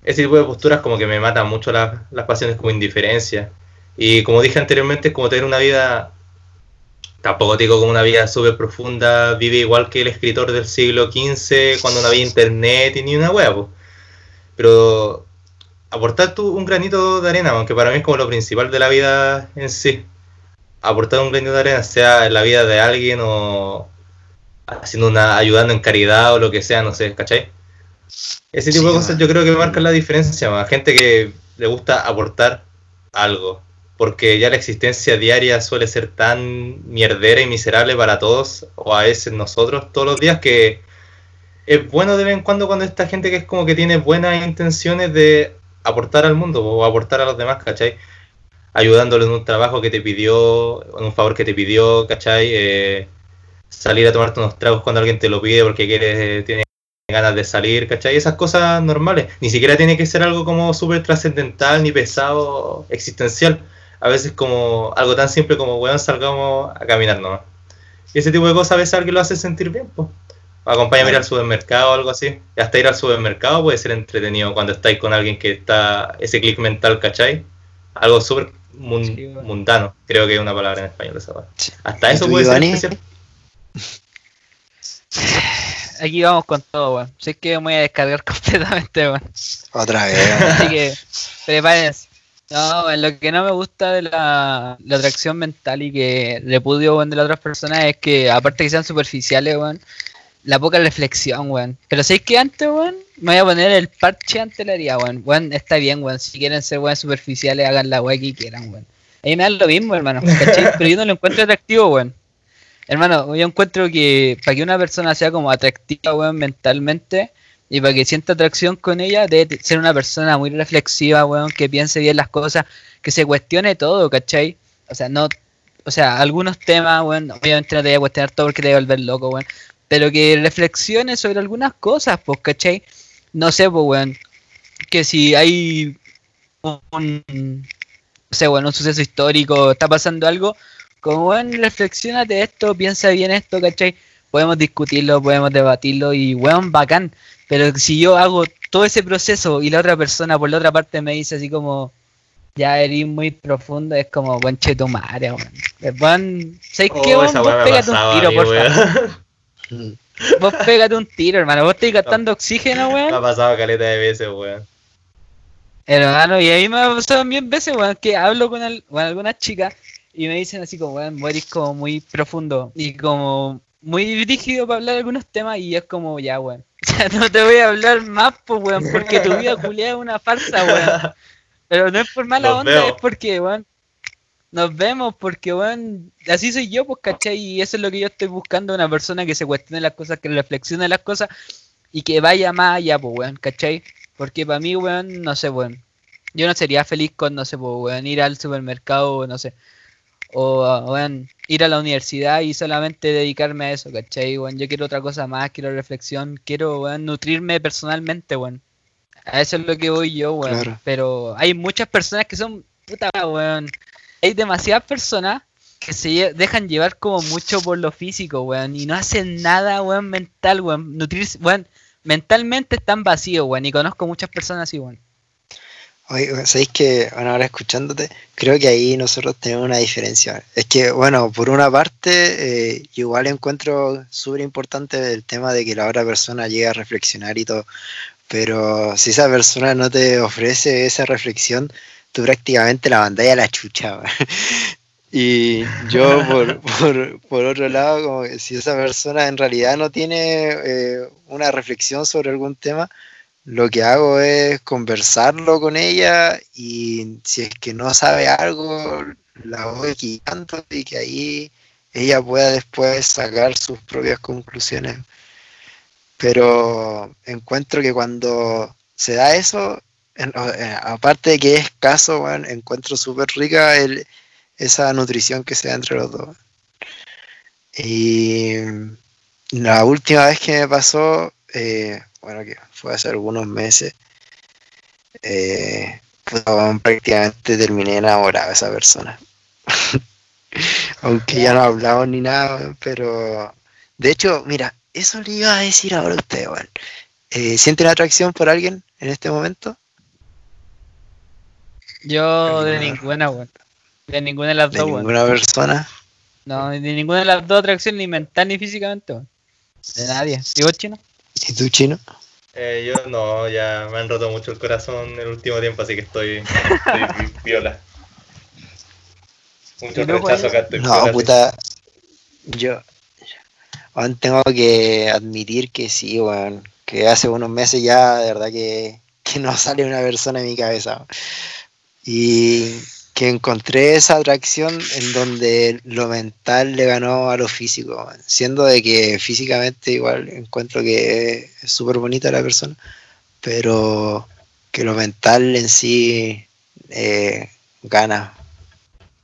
Ese tipo de posturas como que me matan mucho las, las pasiones como indiferencia. Y como dije anteriormente, es como tener una vida tampoco digo como una vida súper profunda, vive igual que el escritor del siglo XV cuando no había internet y ni una wea, pero aportar tú un granito de arena, aunque para mí es como lo principal de la vida en sí, aportar un granito de arena, sea en la vida de alguien o haciendo una, ayudando en caridad o lo que sea, no sé, ¿cachai? Ese tipo de cosas yo creo que marcan la diferencia, gente que le gusta aportar algo, porque ya la existencia diaria suele ser tan mierdera y miserable para todos, o a veces nosotros todos los días, que es bueno de vez en cuando cuando esta gente que es como que tiene buenas intenciones de aportar al mundo o aportar a los demás, ¿cachai? Ayudándole en un trabajo que te pidió, en un favor que te pidió, ¿cachai? Eh, salir a tomarte unos tragos cuando alguien te lo pide porque quiere, tiene ganas de salir, ¿cachai? Esas cosas normales. Ni siquiera tiene que ser algo como súper trascendental ni pesado, existencial a veces como algo tan simple como, weón, salgamos a caminar nomás. Y ese tipo de cosas a veces alguien lo hace sentir bien, pues. Acompáñame a ir al supermercado o algo así. Y hasta ir al supermercado puede ser entretenido cuando estáis con alguien que está ese clic mental, ¿cachai? Algo súper mundano, creo que es una palabra en español esa Hasta eso puede ser especial. Aquí vamos con todo, weón. Sé que me voy a descargar completamente, weón. Otra vez. Así que prepárense. No, lo que no me gusta de la, atracción mental y que repudio weón, de las otras personas es que, aparte que sean superficiales, weón, la poca reflexión, weón. Pero sé que antes, weón, me voy a poner el parche ante la haría, weón. Weón, está bien, weón. Si quieren ser weón superficiales, hagan la weón que quieran, weón. A mí me da lo mismo, hermano. Pero yo no lo encuentro atractivo, weón. Hermano, yo encuentro que para que una persona sea como atractiva, weón, mentalmente, y para que sienta atracción con ella, debe ser una persona muy reflexiva, weón, que piense bien las cosas, que se cuestione todo, ¿cachai? O sea, no, o sea, algunos temas, weón, obviamente no te voy a cuestionar todo porque te voy a volver loco, weón, pero que reflexione sobre algunas cosas, pues, ¿cachai? No sé, pues, weón, que si hay un, sé, bueno, un suceso histórico, está pasando algo, como, weón, reflexionate esto, piensa bien esto, ¿cachai? Podemos discutirlo, podemos debatirlo y, weón, bacán. Pero si yo hago todo ese proceso y la otra persona por la otra parte me dice así como, ya eres muy profundo, es como, buen tu madre, weón. Weón, ¿sabes qué, oh, weón? Vos pégate un tiro, por favor. Vos pégate un tiro, hermano. Vos estás gastando oxígeno, weón. Me ha pasado caleta de veces, weón. Hermano, y ahí me ha pasado bien veces, weón, que hablo con, con algunas chicas y me dicen así como, weón, eres como muy profundo y como muy rígido para hablar algunos temas y es como, ya, weón. Ya no te voy a hablar más, pues, weón, porque tu vida culiada es una farsa, weón. Pero no es por mala onda, es porque, weón, nos vemos porque, weón, así soy yo, pues, ¿cachai? Y eso es lo que yo estoy buscando, una persona que se cuestione las cosas, que reflexione las cosas y que vaya más allá, pues, weón, ¿cachai? Porque para mí, weón, no sé, weón. Yo no sería feliz con, no sé, pues, weón, ir al supermercado, no sé. O, weón, ir a la universidad y solamente dedicarme a eso, ¿cachai? Weón, yo quiero otra cosa más, quiero reflexión, quiero, weón, nutrirme personalmente, weón. A eso es lo que voy yo, weón. Pero hay muchas personas que son, puta, weón hay demasiadas personas que se dejan llevar como mucho por lo físico, weón, y no hacen nada, weón, mental, weón. Nutrirse, weón, mentalmente están vacíos, weón, y conozco muchas personas así, weón. Oye, ¿sabéis que, bueno, ahora escuchándote, creo que ahí nosotros tenemos una diferencia. Es que, bueno, por una parte, eh, igual encuentro súper importante el tema de que la otra persona llegue a reflexionar y todo, pero si esa persona no te ofrece esa reflexión, tú prácticamente la mandáis a la chucha. y yo, por, otro lado, como que si esa persona en realidad no tiene eh, una reflexión sobre algún tema, lo que hago es conversarlo con ella y si es que no sabe algo, la voy quitando y que ahí ella pueda después sacar sus propias conclusiones. Pero encuentro que cuando se da eso, eh, aparte de que es escaso, encuentro súper rica esa nutrición que se da entre los dos. Y la última vez que me pasó, eh, bueno, que fue hace algunos meses, eh, pues, prácticamente terminé enamorado de esa persona. Aunque ya no hablamos ni nada, pero de hecho, mira, eso le iba a decir ahora a usted, bueno. ¿Siente una atracción por alguien en este momento? Yo de ninguna, weón. De ninguna de las dos, ¿De ninguna persona? No, de ninguna de las dos atracciones, ni mental ni físicamente, weón. De nadie. ¿Y vos, chino? ¿Y tú, chino? Eh, yo no, ya me han roto mucho el corazón en el último tiempo, así que estoy, estoy viola. Mucho rechazo acá estoy. No, puta. Yo aún tengo que admitir que sí, weón. Que hace unos meses ya, de verdad que, que no sale una persona en mi cabeza y que encontré esa atracción en donde lo mental le ganó a lo físico, siendo de que físicamente igual encuentro que es súper bonita la persona, pero que lo mental en sí eh, gana,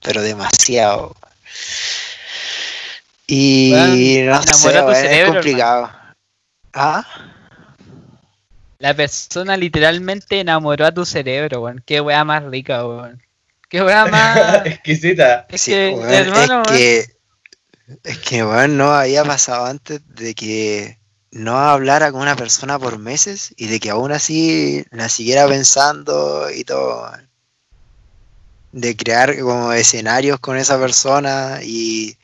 pero demasiado. Y no sé, es complicado. ¿Ah? La persona literalmente enamoró a tu cerebro, weón. Qué weá más rica, weón. Qué weá más. Exquisita. Es que, hermano, es que, es que, weón, no había pasado antes de que no hablara con una persona por meses y de que aún así la siguiera pensando y todo. de crear como escenarios con esa persona y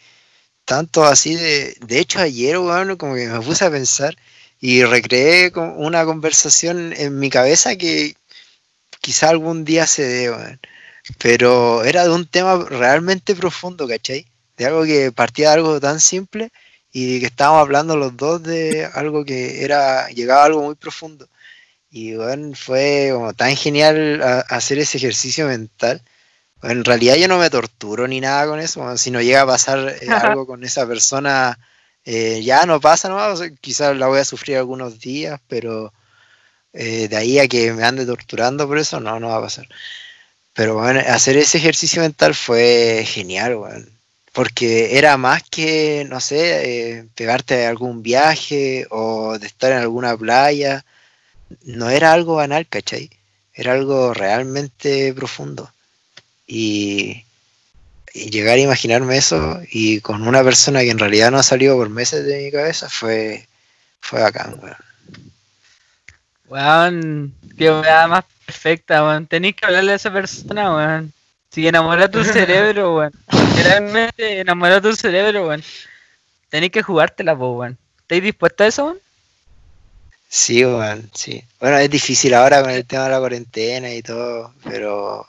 tanto así de, de hecho ayer, bueno, como que me puse a pensar y recreé una conversación en mi cabeza que quizá algún día se dé, pero era de un tema realmente profundo, ¿cachai? De algo que partía de algo tan simple y que estábamos hablando los dos de algo que era, llegaba a algo muy profundo. Y bueno, fue como tan genial hacer ese ejercicio mental. en realidad yo no me torturo ni nada con eso. si no llega a pasar eh, algo con esa persona, eh, ya no pasa nomás. quizás la voy a sufrir algunos días, pero eh, de ahí a que me ande torturando por eso, no, no va a pasar. Pero bueno, hacer ese ejercicio mental fue genial, bueno, porque era más que, no sé, pegarte a algún viaje o de estar en alguna playa no era algo banal, ¿cachai? Era algo realmente profundo. Y, llegar a imaginarme eso y con una persona que en realidad no ha salido por meses de mi cabeza fue, fue bacán, weón. Weón, qué weá más perfecta, weón. Tenéis que hablarle a esa persona, weón. Si enamora tu cerebro, weón. Realmente enamora tu cerebro, weón. Tenéis que jugártela, weón. ¿Estáis dispuesta a eso, weón? Sí, bueno, sí. Bueno, es difícil ahora con el tema de la cuarentena y todo, pero...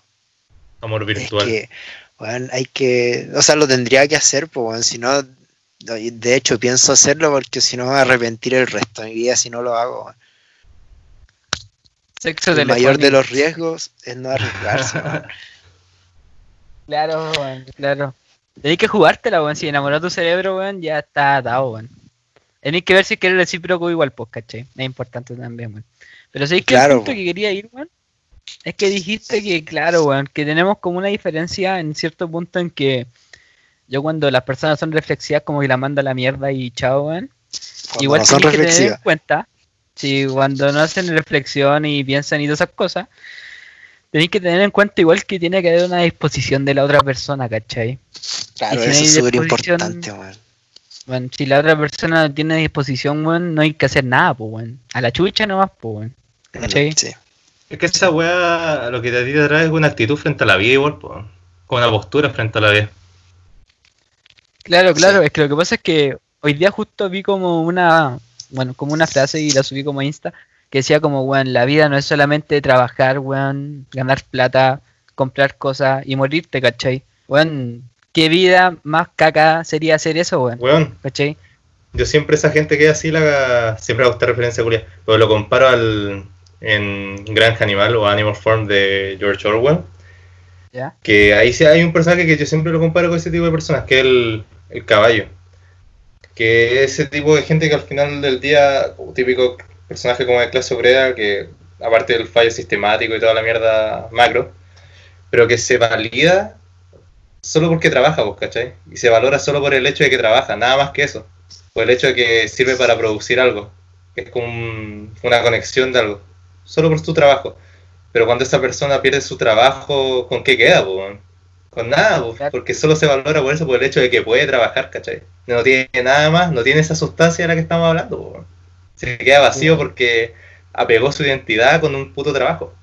Amor virtual. Es que, bueno, hay que... O sea, lo tendría que hacer, pues, bueno, si no... De hecho, pienso hacerlo porque si no me voy a arrepentir el resto de mi vida si no lo hago. Sexo el mayor de los riesgos es no arriesgarse. Claro, claro. Tenés que jugártela, weón. Si enamoró tu cerebro, weón, ya está atado, weón. Tenéis que ver si quieres recíproco igual, pues, ¿cachai? Es importante también, weón. Pero ¿sabéis que el punto que quería ir, weón? Es que dijiste que, claro, weón, que tenemos como una diferencia en cierto punto en que yo cuando las personas son reflexivas como que la mando a la mierda y chao, weón. igual no que tener en cuenta, si cuando no hacen reflexión y piensan y todas esas cosas, tenéis que tener en cuenta igual que tiene que haber una disposición de la otra persona, ¿cachai? Claro, eso es súper importante, weón. Bueno, si la otra persona no tiene disposición, weón, no hay que hacer nada, pues, weón. A la chucha nomás, pues, weón. ¿Cachai? Sí. Es que esa weá lo que te a ti trae es una actitud frente a la vida igual, pues. Con una postura frente a la vida. Claro, claro, es que lo que pasa es que hoy día justo vi como una, bueno, como una frase y la subí como a Insta, que decía como, weón, la vida no es solamente trabajar, weón, ganar plata, comprar cosas y morirte, ¿cachai? Weón, ¿Qué vida más caca sería hacer eso, weón? Weón. ¿Cachai? Yo siempre esa gente que así la siempre hago esta referencia Julia, pero lo comparo al en Granja Animal o Animal Farm de George Orwell. ¿Ya? Que ahí sí hay un personaje que yo siempre lo comparo con ese tipo de personas, que es el, el caballo. Que es ese tipo de gente que al final del día, típico personaje como de clase obrera, que aparte del fallo sistemático y toda la mierda macro, pero que se valida solo porque trabaja, vos, ¿cachai? Y se valora solo por el hecho de que trabaja, nada más que eso. Por el hecho de que sirve para producir algo, que es como una conexión de algo, solo por su trabajo. Pero cuando esa persona pierde su trabajo, ¿con qué queda, vos? Con nada, porque solo se valora por eso, por el hecho de que puede trabajar, ¿cachai? No tiene nada más, no tiene esa sustancia de la que estamos hablando. Se queda vacío porque apegó su identidad con un puto trabajo.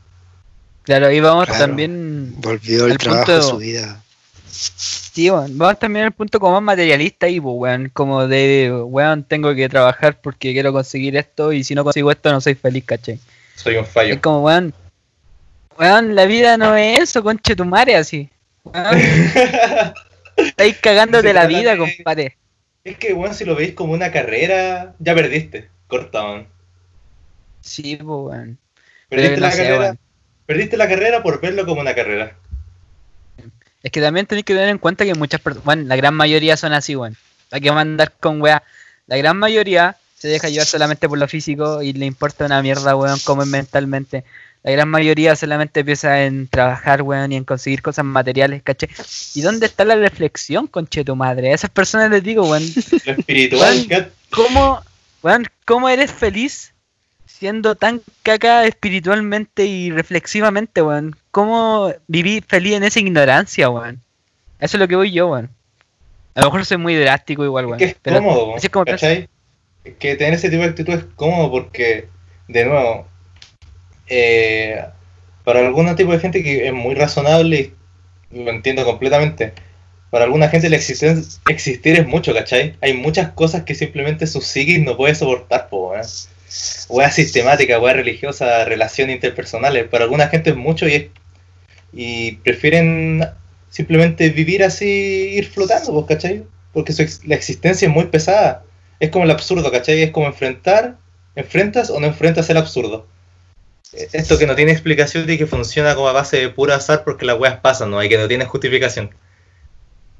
Claro, ahí vamos también. Volvió el trabajo de su vida. Sí, weón. Vamos también al punto como más materialista y, pues, weón. Como de, weón, tengo que trabajar porque quiero conseguir esto y si no consigo esto no soy feliz, caché. Soy un fallo. Es como, weón. Weón, la vida no es eso, conche tu madre, así. Estáis cagándote la vida, compadre. Es que, weón, si lo veis como una carrera, ya perdiste. Corta, weón. Sí, pues, weón. Perdiste la carrera. Perdiste la carrera por verlo como una carrera. Es que también tenéis que tener en cuenta que muchas personas, bueno, la gran mayoría son así, bueno. Hay que mandar con weá. La gran mayoría se deja llevar solamente por lo físico y le importa una mierda, weón, como es mentalmente. La gran mayoría solamente piensa en trabajar, weón, y en conseguir cosas materiales, ¿caché? ¿Y dónde está la reflexión, conche tu madre? A esas personas les digo, weón. espiritual, ¿cómo, weón, ¿Cómo eres feliz siendo tan caca espiritualmente y reflexivamente, weón. ¿Cómo viví feliz en esa ignorancia, weón? Eso es lo que voy yo, weón. A lo mejor soy muy drástico igual, weón. Es que es cómodo, es como ¿cachai? Que tener ese tipo de actitud es cómodo porque, de nuevo, eh, para algún tipo de gente que es muy razonable lo entiendo completamente. Para alguna gente la existir es mucho, ¿cachai? Hay muchas cosas que simplemente su psiquis no puede soportar, po, ¿eh? Sistemática, wea religiosa, relaciones interpersonales. Para alguna gente es mucho y, y prefieren simplemente vivir así, ir flotando, pues, ¿cachai? Porque la existencia es muy pesada. Es como el absurdo, ¿cachai? Es como enfrentar, enfrentas o no enfrentas el absurdo. Esto que no tiene explicación y que funciona como a base de pura azar porque las weas pasan, ¿no? Y que no tiene justificación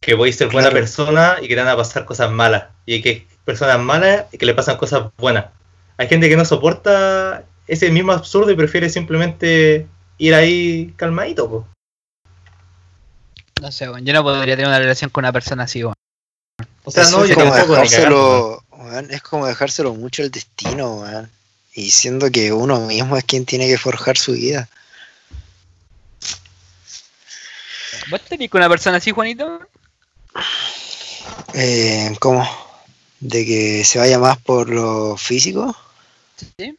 que voy a ser buena persona y que te van a pasar cosas malas. Y que personas malas y que le pasan cosas buenas. Hay gente que no soporta ese mismo absurdo y prefiere simplemente ir ahí calmadito. No sé, yo no podría tener una relación con una persona así. O sea, no, es como dejárselo, es como dejárselo mucho el destino, y siendo que uno mismo es quien tiene que forjar su vida. ¿Vos tenés con una persona así, Juanito? Eh, ¿Cómo? ¿De que se vaya más por lo físico? Sí.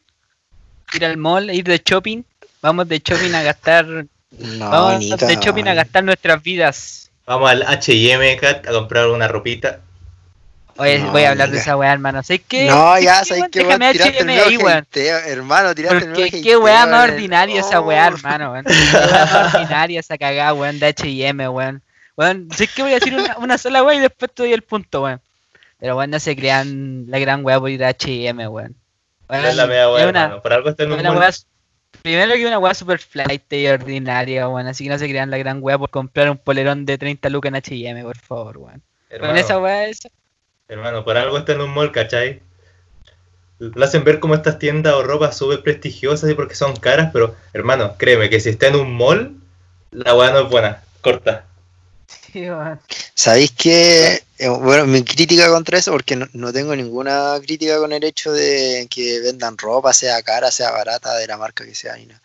Ir al mall, ir de shopping. Vamos de shopping a gastar. No, vamos de shopping a gastar nuestras vidas. Vamos al HM a comprar una ropita. Oye, voy a hablar de esa weá, hermano. ¿Sabes qué? No, ya, ¿sabes qué? Déjame HM ahí, weón. Hermano, tiraste Porque el qué weá más ordinaria esa weá, hermano, weón. Qué weá más ordinaria esa cagada, weón, de HM, weón. Bueno, sé que voy a decir una, sola weá y después te doy el punto, weón. Pero weón, no se crean la gran weá por ir a HM, weón. es la media weá, Por algo está en un Primero que una weá super flight y ordinaria, weón. Así que no se crean la gran weá por comprar un polerón de 30 lucas en HM, por favor, weón. Con esa weá esa. Hermano, por algo está en un mall, ¿cachai? Lo hacen ver como estas tiendas o ropa súper prestigiosas y porque son caras, pero hermano, créeme que si está en un mall, la weá no es buena, corta. ¿Sabéis que, eh, bueno, mi crítica contra eso, porque no, tengo ninguna crítica con el hecho de que vendan ropa, sea cara, sea barata, de la marca que sea, ni nada.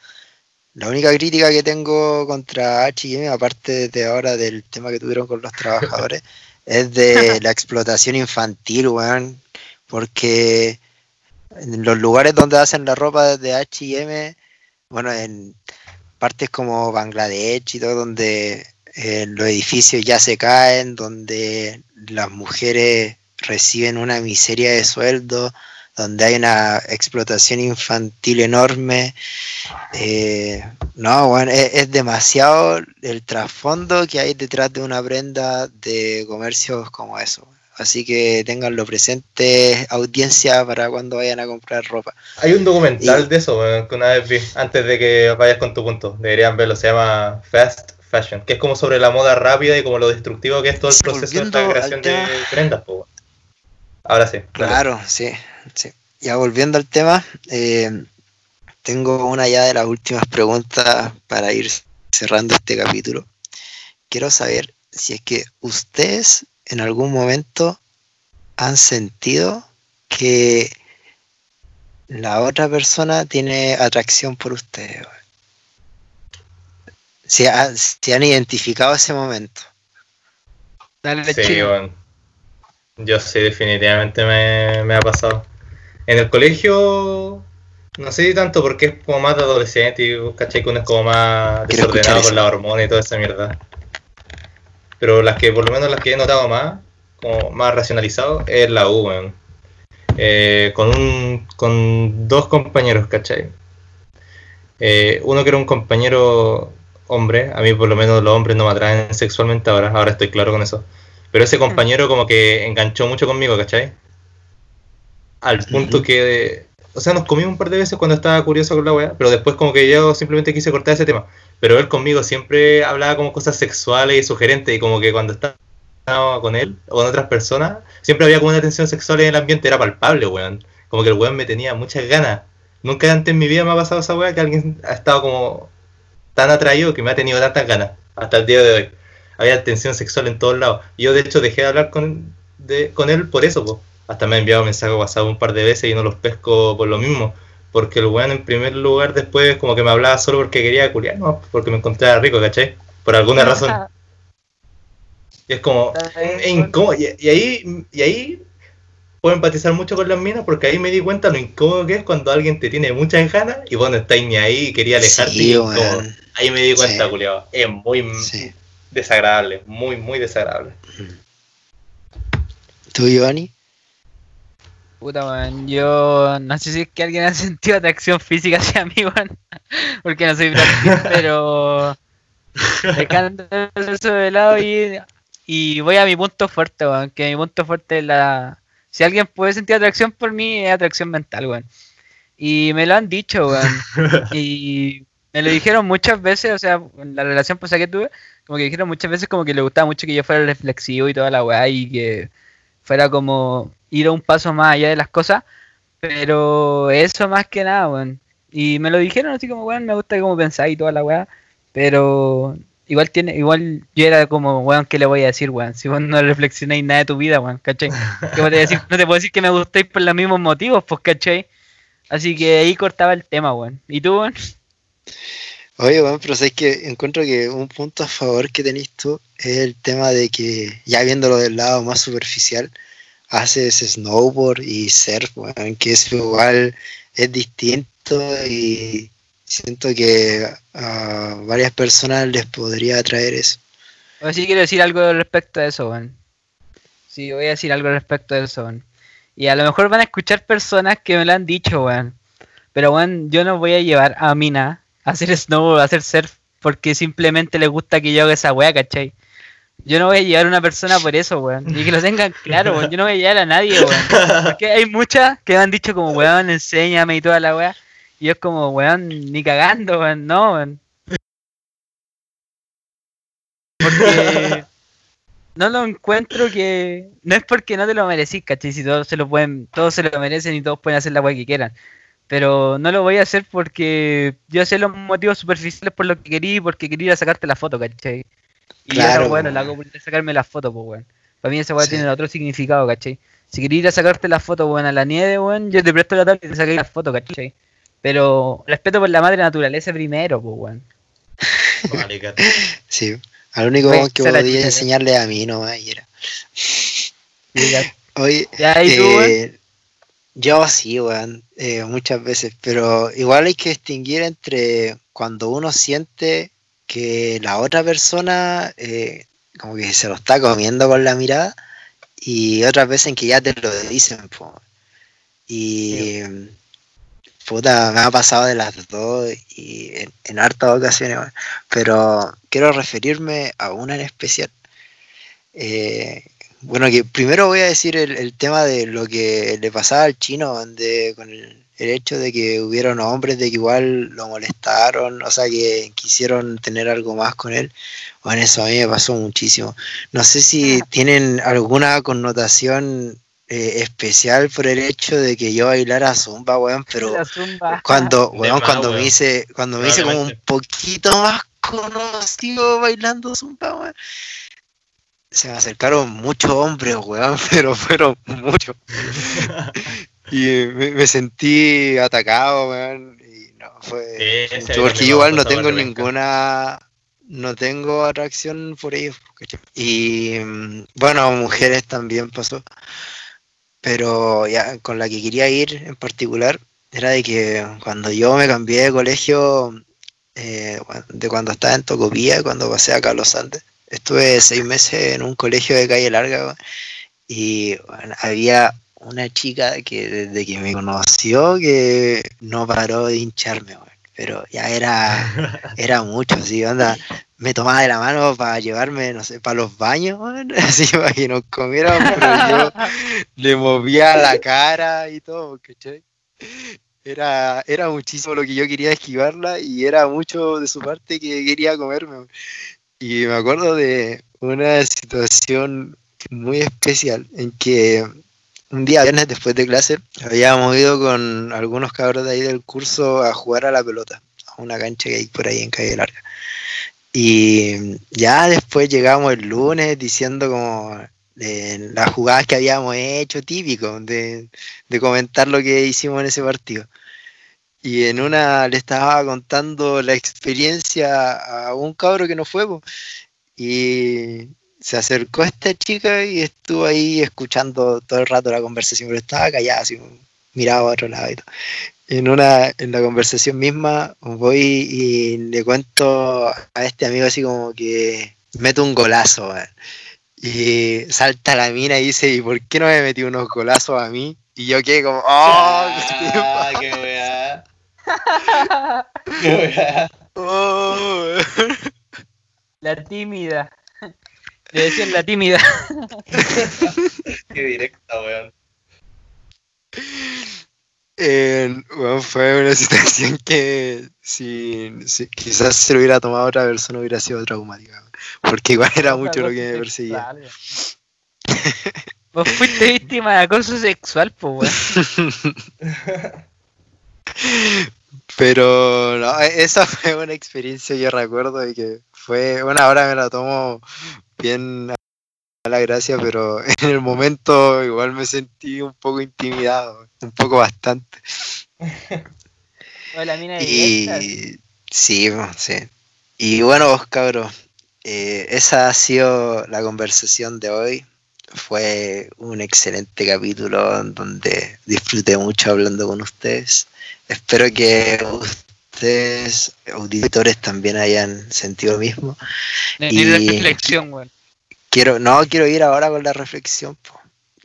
La única crítica que tengo contra H&M, aparte de ahora del tema que tuvieron con los trabajadores, es de la explotación infantil, weón. Porque en los lugares donde hacen la ropa de H&M, bueno, en partes como Bangladesh y todo, donde eh, los edificios ya se caen, donde las mujeres reciben una miseria de sueldo, donde hay una explotación infantil enorme. Eh, no, bueno, es, demasiado el trasfondo que hay detrás de una prenda de comercios como eso. Así que tenganlo presente, audiencia, para cuando vayan a comprar ropa. Hay un documental de eso que una vez vi, antes de que vayas con tu punto. Deberían verlo, se llama Fast fashion, que es como sobre la moda rápida y como lo destructivo que es todo el proceso de creación de prendas. Ahora sí. Claro, sí, sí. Ya volviendo al tema, eh, tengo una ya de las últimas preguntas para ir cerrando este capítulo. Quiero saber si es que ustedes en algún momento han sentido que la otra persona tiene atracción por ustedes se, han identificado ese momento. sí, bueno. Yo sí, definitivamente me, ha pasado. En el colegio, no sé tanto porque es como más de adolescente y caché que uno es como más desordenado con la hormona y toda esa mierda. Pero las que, por lo menos las que he notado más, como más racionalizado, es la U, eh, con, un, con dos compañeros, ¿cachai? Eh, uno que era un compañero hombre, a mí por lo menos los hombres no me atraen sexualmente ahora, ahora estoy claro con eso. Pero ese compañero como que enganchó mucho conmigo, ¿cachai? Al punto que, o sea, nos comimos un par de veces cuando estaba curioso con la weá, pero después como que yo simplemente quise cortar ese tema. Pero él conmigo siempre hablaba como cosas sexuales y sugerentes y como que cuando estaba con él o con otras personas, siempre había como una tensión sexual en el ambiente, era palpable, weón. Como que el weón me tenía muchas ganas. Nunca antes en mi vida me ha pasado esa weá que alguien ha estado como tan atraído que me ha tenido tantas ganas hasta el día de hoy. Había tensión sexual en todos lados. Y yo de hecho dejé de hablar con, de, con él por eso. Hasta me ha enviado mensajes WhatsApp un par de veces y no los pesco por lo mismo. Porque el weón en primer lugar después como que me hablaba solo porque quería culiar, no, porque me encontraba rico, ¿cachai? Por alguna razón. Y es como, incómodo. Y, ahí, y ahí puedo empatizar mucho con las minas porque ahí me di cuenta lo incómodo que es cuando alguien te tiene muchas ganas y vos no estáis ni ahí y quería alejarte. Ahí me di cuenta, sí. Es muy. Desagradable, muy, muy desagradable. ¿Tú, Giovanni? Puta, weón, yo no sé si es que alguien ha sentido atracción física hacia mí, weón, porque no soy Brad pero dejando eso de lado y, y voy a mi punto fuerte, weón, que mi punto fuerte es la... Si alguien puede sentir atracción por mí, es atracción mental, weón. Y me lo han dicho, weón. Y me lo dijeron muchas veces, o sea, en la relación pasada que tuve, como que dijeron muchas veces como que le gustaba mucho que yo fuera reflexivo y toda la weá y que fuera como ir a un paso más allá de las cosas, pero eso más que nada, weón. Y me lo dijeron así como, weón, me gusta cómo pensáis y toda la weá, pero igual tiene, igual yo era como, weón, ¿qué le voy a decir, weón? Si vos no reflexionáis nada de tu vida, weón, ¿cachai? ¿Qué voy a decir? No te puedo decir que me gustéis por los mismos motivos, pues, ¿cachai? Así que ahí cortaba el tema, weón. ¿Y tú, weón? Oye, bueno, pero sabes que encuentro que un punto a favor que tenés tú es el tema de que, ya viéndolo del lado más superficial, haces snowboard y surf, bueno, que es igual, es distinto y siento que a varias personas les podría atraer eso. O sí quiero decir algo respecto a eso, weón. Sí, voy a decir algo respecto a eso, weón. Y a lo mejor van a escuchar personas que me lo han dicho, weón. Pero, weón, yo no voy a llevar a Mina hacer snowboard, hacer surf, porque simplemente les gusta que yo haga esa weá, ¿cachai? Yo no voy a llevar a una persona por eso, weón. Y que lo tengan claro, weón. Yo no voy a llevar a nadie, weón. Porque hay muchas que me han dicho como, weón, enséñame y toda la weá. Y es como, weón, ni cagando, weón. No, weón. Porque no lo encuentro que. No es porque no te lo merecís, ¿cachai? Si todos se lo pueden, todos se lo merecen y todos pueden hacer la weá que quieran. Pero no lo voy a hacer porque yo sé los motivos superficiales por lo que quería y porque quería sacarte la foto, ¿cachai? Y Claro, yo, bueno, la hago por sacarme la foto, pues, weón. Para mí esa weá Sí. tiene otro significado, ¿cachai? Si querías ir a sacarte la foto, weón, a la nieve, weón, yo te presto la tablet y te saqué la foto, ¿cachai? Pero respeto por la madre naturaleza primero, pues, weón. Sí, al único Pues, que podía enseñarle a mí nomás y era. Oye, Ya, ¿y tú, weón? eh, yo sí, weón, eh, muchas veces, pero igual hay que distinguir entre cuando uno siente que la otra persona eh, como que se lo está comiendo con la mirada y otras veces en que ya te lo dicen, po. Y puta, me ha pasado de las dos y en, en hartas ocasiones, weón. pero quiero referirme a una en especial. Eh, bueno, que primero voy a decir el, el tema de lo que le pasaba al chino, donde con el, el hecho de que hubieron hombres de que igual lo molestaron, o sea, que quisieron tener algo más con él. Bueno, eso a mí me pasó muchísimo. No sé si tienen alguna connotación eh, especial por el hecho de que yo bailara zumba, weón, pero zumba. cuando, weón, más, cuando me hice, cuando me hice como un poquito más conocido bailando zumba, weón. Se me acercaron muchos hombres, weón, pero fueron muchos. y me, me sentí atacado, weón. Y no, fue. Sí, porque igual no tengo ninguna. No tengo atracción por ellos. Y mm, bueno, mujeres también pasó. Pero ya con la que quería ir en particular era de que cuando yo me cambié de colegio, eh, de cuando estaba en Tocopilla, cuando pasé a Carlos Andes, estuve seis meses en un colegio de calle larga y bueno, había una chica que desde que me conoció que no paró de hincharme, pero ya era, era mucho, así, onda, me tomaba de la mano para llevarme, no sé, para los baños, así para que nos comiéramos, pero yo le movía la cara y todo, ¿cachai? Era, era muchísimo lo que yo quería esquivarla y era mucho de su parte que quería comerme. Y me acuerdo de una situación muy especial en que un día viernes después de clase habíamos ido con algunos cabros de ahí del curso a jugar a la pelota, a una cancha que hay por ahí en Calle Larga. Y ya después llegamos el lunes diciendo como de las jugadas que habíamos hecho, típico, de comentar lo que hicimos en ese partido. Y en una le estaba contando la experiencia a un cabro que no fue, po, y se acercó esta chica y estuvo ahí escuchando todo el rato la conversación, pero estaba callada, así, miraba a otro lado y todo. En una, en la conversación misma, voy y le cuento a este amigo así como que mete un golazo, weón. Y salta la mina y dice, ¿y por qué no me metió unos golazos a mí? Y yo quedé como, ¡oh! Ah, qué. Oh". La tímida. Le decían la tímida. Qué directa, weón. Eh, bueno, fue una situación que si, si quizás se lo hubiera tomado otra persona hubiera sido traumática. Porque igual era mucho lo que me perseguía. Vos fuiste víctima de acoso sexual, pues, weón. Pero no, e- esa fue una experiencia que recuerdo y que fue, bueno, ahora me la tomo bien a la gracia, pero en el momento igual me sentí un poco intimidado, un poco bastante. La mina directa. Y sí, sí. Y bueno, vos cabros, eh, esa ha sido la conversación de hoy. Fue un excelente capítulo en donde disfruté mucho hablando con ustedes. Espero que ustedes, auditores, también hayan sentido lo mismo. Y- reflexión, weón. Quiero, no, quiero ir ahora con la reflexión. po.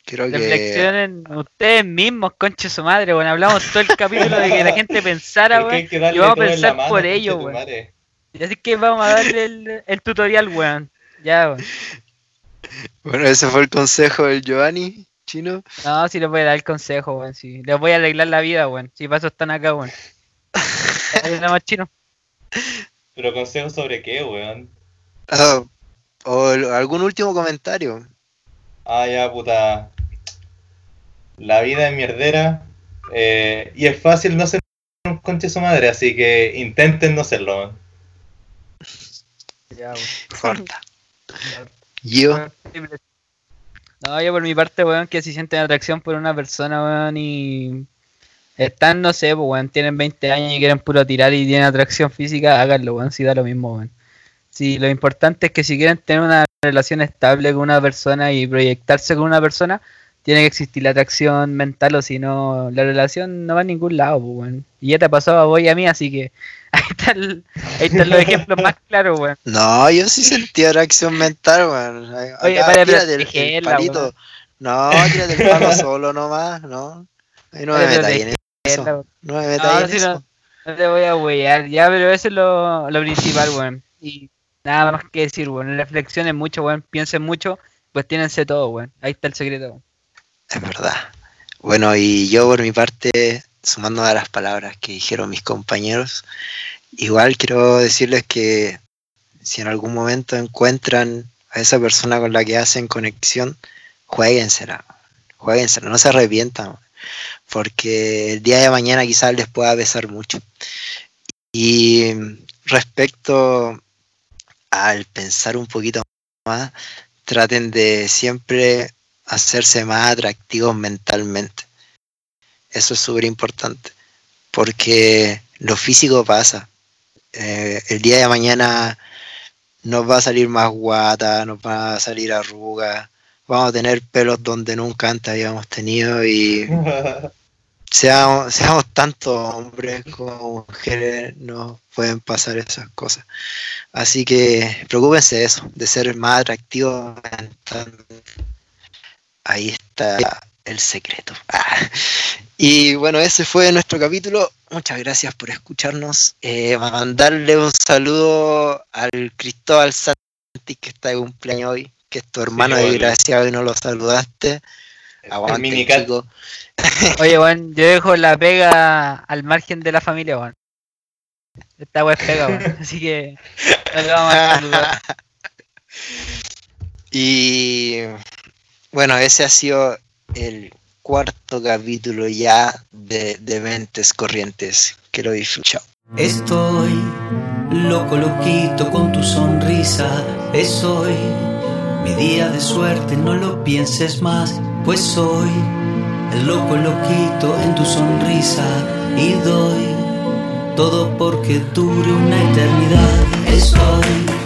Quiero que... Reflexionen ustedes mismos, conche su madre, weón. Hablamos todo el capítulo de que la gente pensara, que darle y vamos a pensar mano, por ello, conche tu weón. madre. Y así que vamos a darle el, el tutorial, weón. Ya, weón. Bueno, ese fue el consejo del Giovanni, chino. No, si les voy a dar el consejo, weón. Si les voy a arreglar la vida, weón. Si paso están acá, weón. Ahí andamos, chino. Pero consejos sobre qué, weón. Ah, o el- algún último comentario. Ah, ya, puta. La vida es mierdera. eh, y es fácil no ser un conche su madre, así que intenten no serlo. weón. Ya, weón. Corta. Yo, No, yo por mi parte, weón, que si sienten atracción por una persona, weón, y están, no sé, pues, weón, tienen 20 años y quieren puro tirar y tienen atracción física, háganlo, weón, si da lo mismo, weón. Si lo importante es que si quieren tener una relación estable con una persona y proyectarse con una persona, tiene que existir la atracción mental o si no, la relación no va a ningún lado, pues, weón. Y ya te pasó a vos y a mí, así que ahí, está el- ahí están los ejemplos más claros, weón. no, yo sí sentí atracción mental, weón. Acá, Oye, para el, el palito. No, tírate el palo solo nomás, no. Ahí no me metáis en eso. protegerla, No me metáis No, en si eso. No te voy a huear, ya, pero eso es lo, lo principal, weón. Y nada más que decir, weón. Reflexionen mucho, weón. Piensen mucho, pues tiénense todo, weón. Ahí está el secreto. weón. Es verdad. Bueno, y yo por mi parte, sumando a las palabras que dijeron mis compañeros, igual quiero decirles que si en algún momento encuentran a esa persona con la que hacen conexión, jueguensela, jueguensela, no se arrepientan, porque el día de mañana quizás les pueda pesar mucho. Y respecto al pensar un poquito más, traten de siempre hacerse más atractivos mentalmente. Eso es súper importante, porque lo físico pasa. Eh, el día de mañana nos va a salir más guata, nos va a salir arrugas, vamos a tener pelos donde nunca antes habíamos tenido y seamos, seamos tanto hombres como mujeres, nos pueden pasar esas cosas. Así que preocúpense de eso, de ser más atractivos mentalmente. Ahí está el secreto. Ah. Y bueno, ese fue nuestro capítulo. Muchas gracias por escucharnos. Eh, mandarle un saludo al Cristóbal Santi que está de cumpleaños hoy, que es tu hermano desgraciado y no lo saludaste. Aguante. Oye, weón, yo dejo la pega al margen de la familia, weón. Esta es pega, weón. Así que no le vamos a saludar. Y bueno, ese ha sido el cuarto capítulo ya de, de Mentes Corrientes. Que lo disfruten. Estoy loco, loquito con tu sonrisa. Es hoy mi día de suerte, no lo pienses más. Pues soy el loco, loquito en tu sonrisa. Y doy todo porque dure una eternidad. Estoy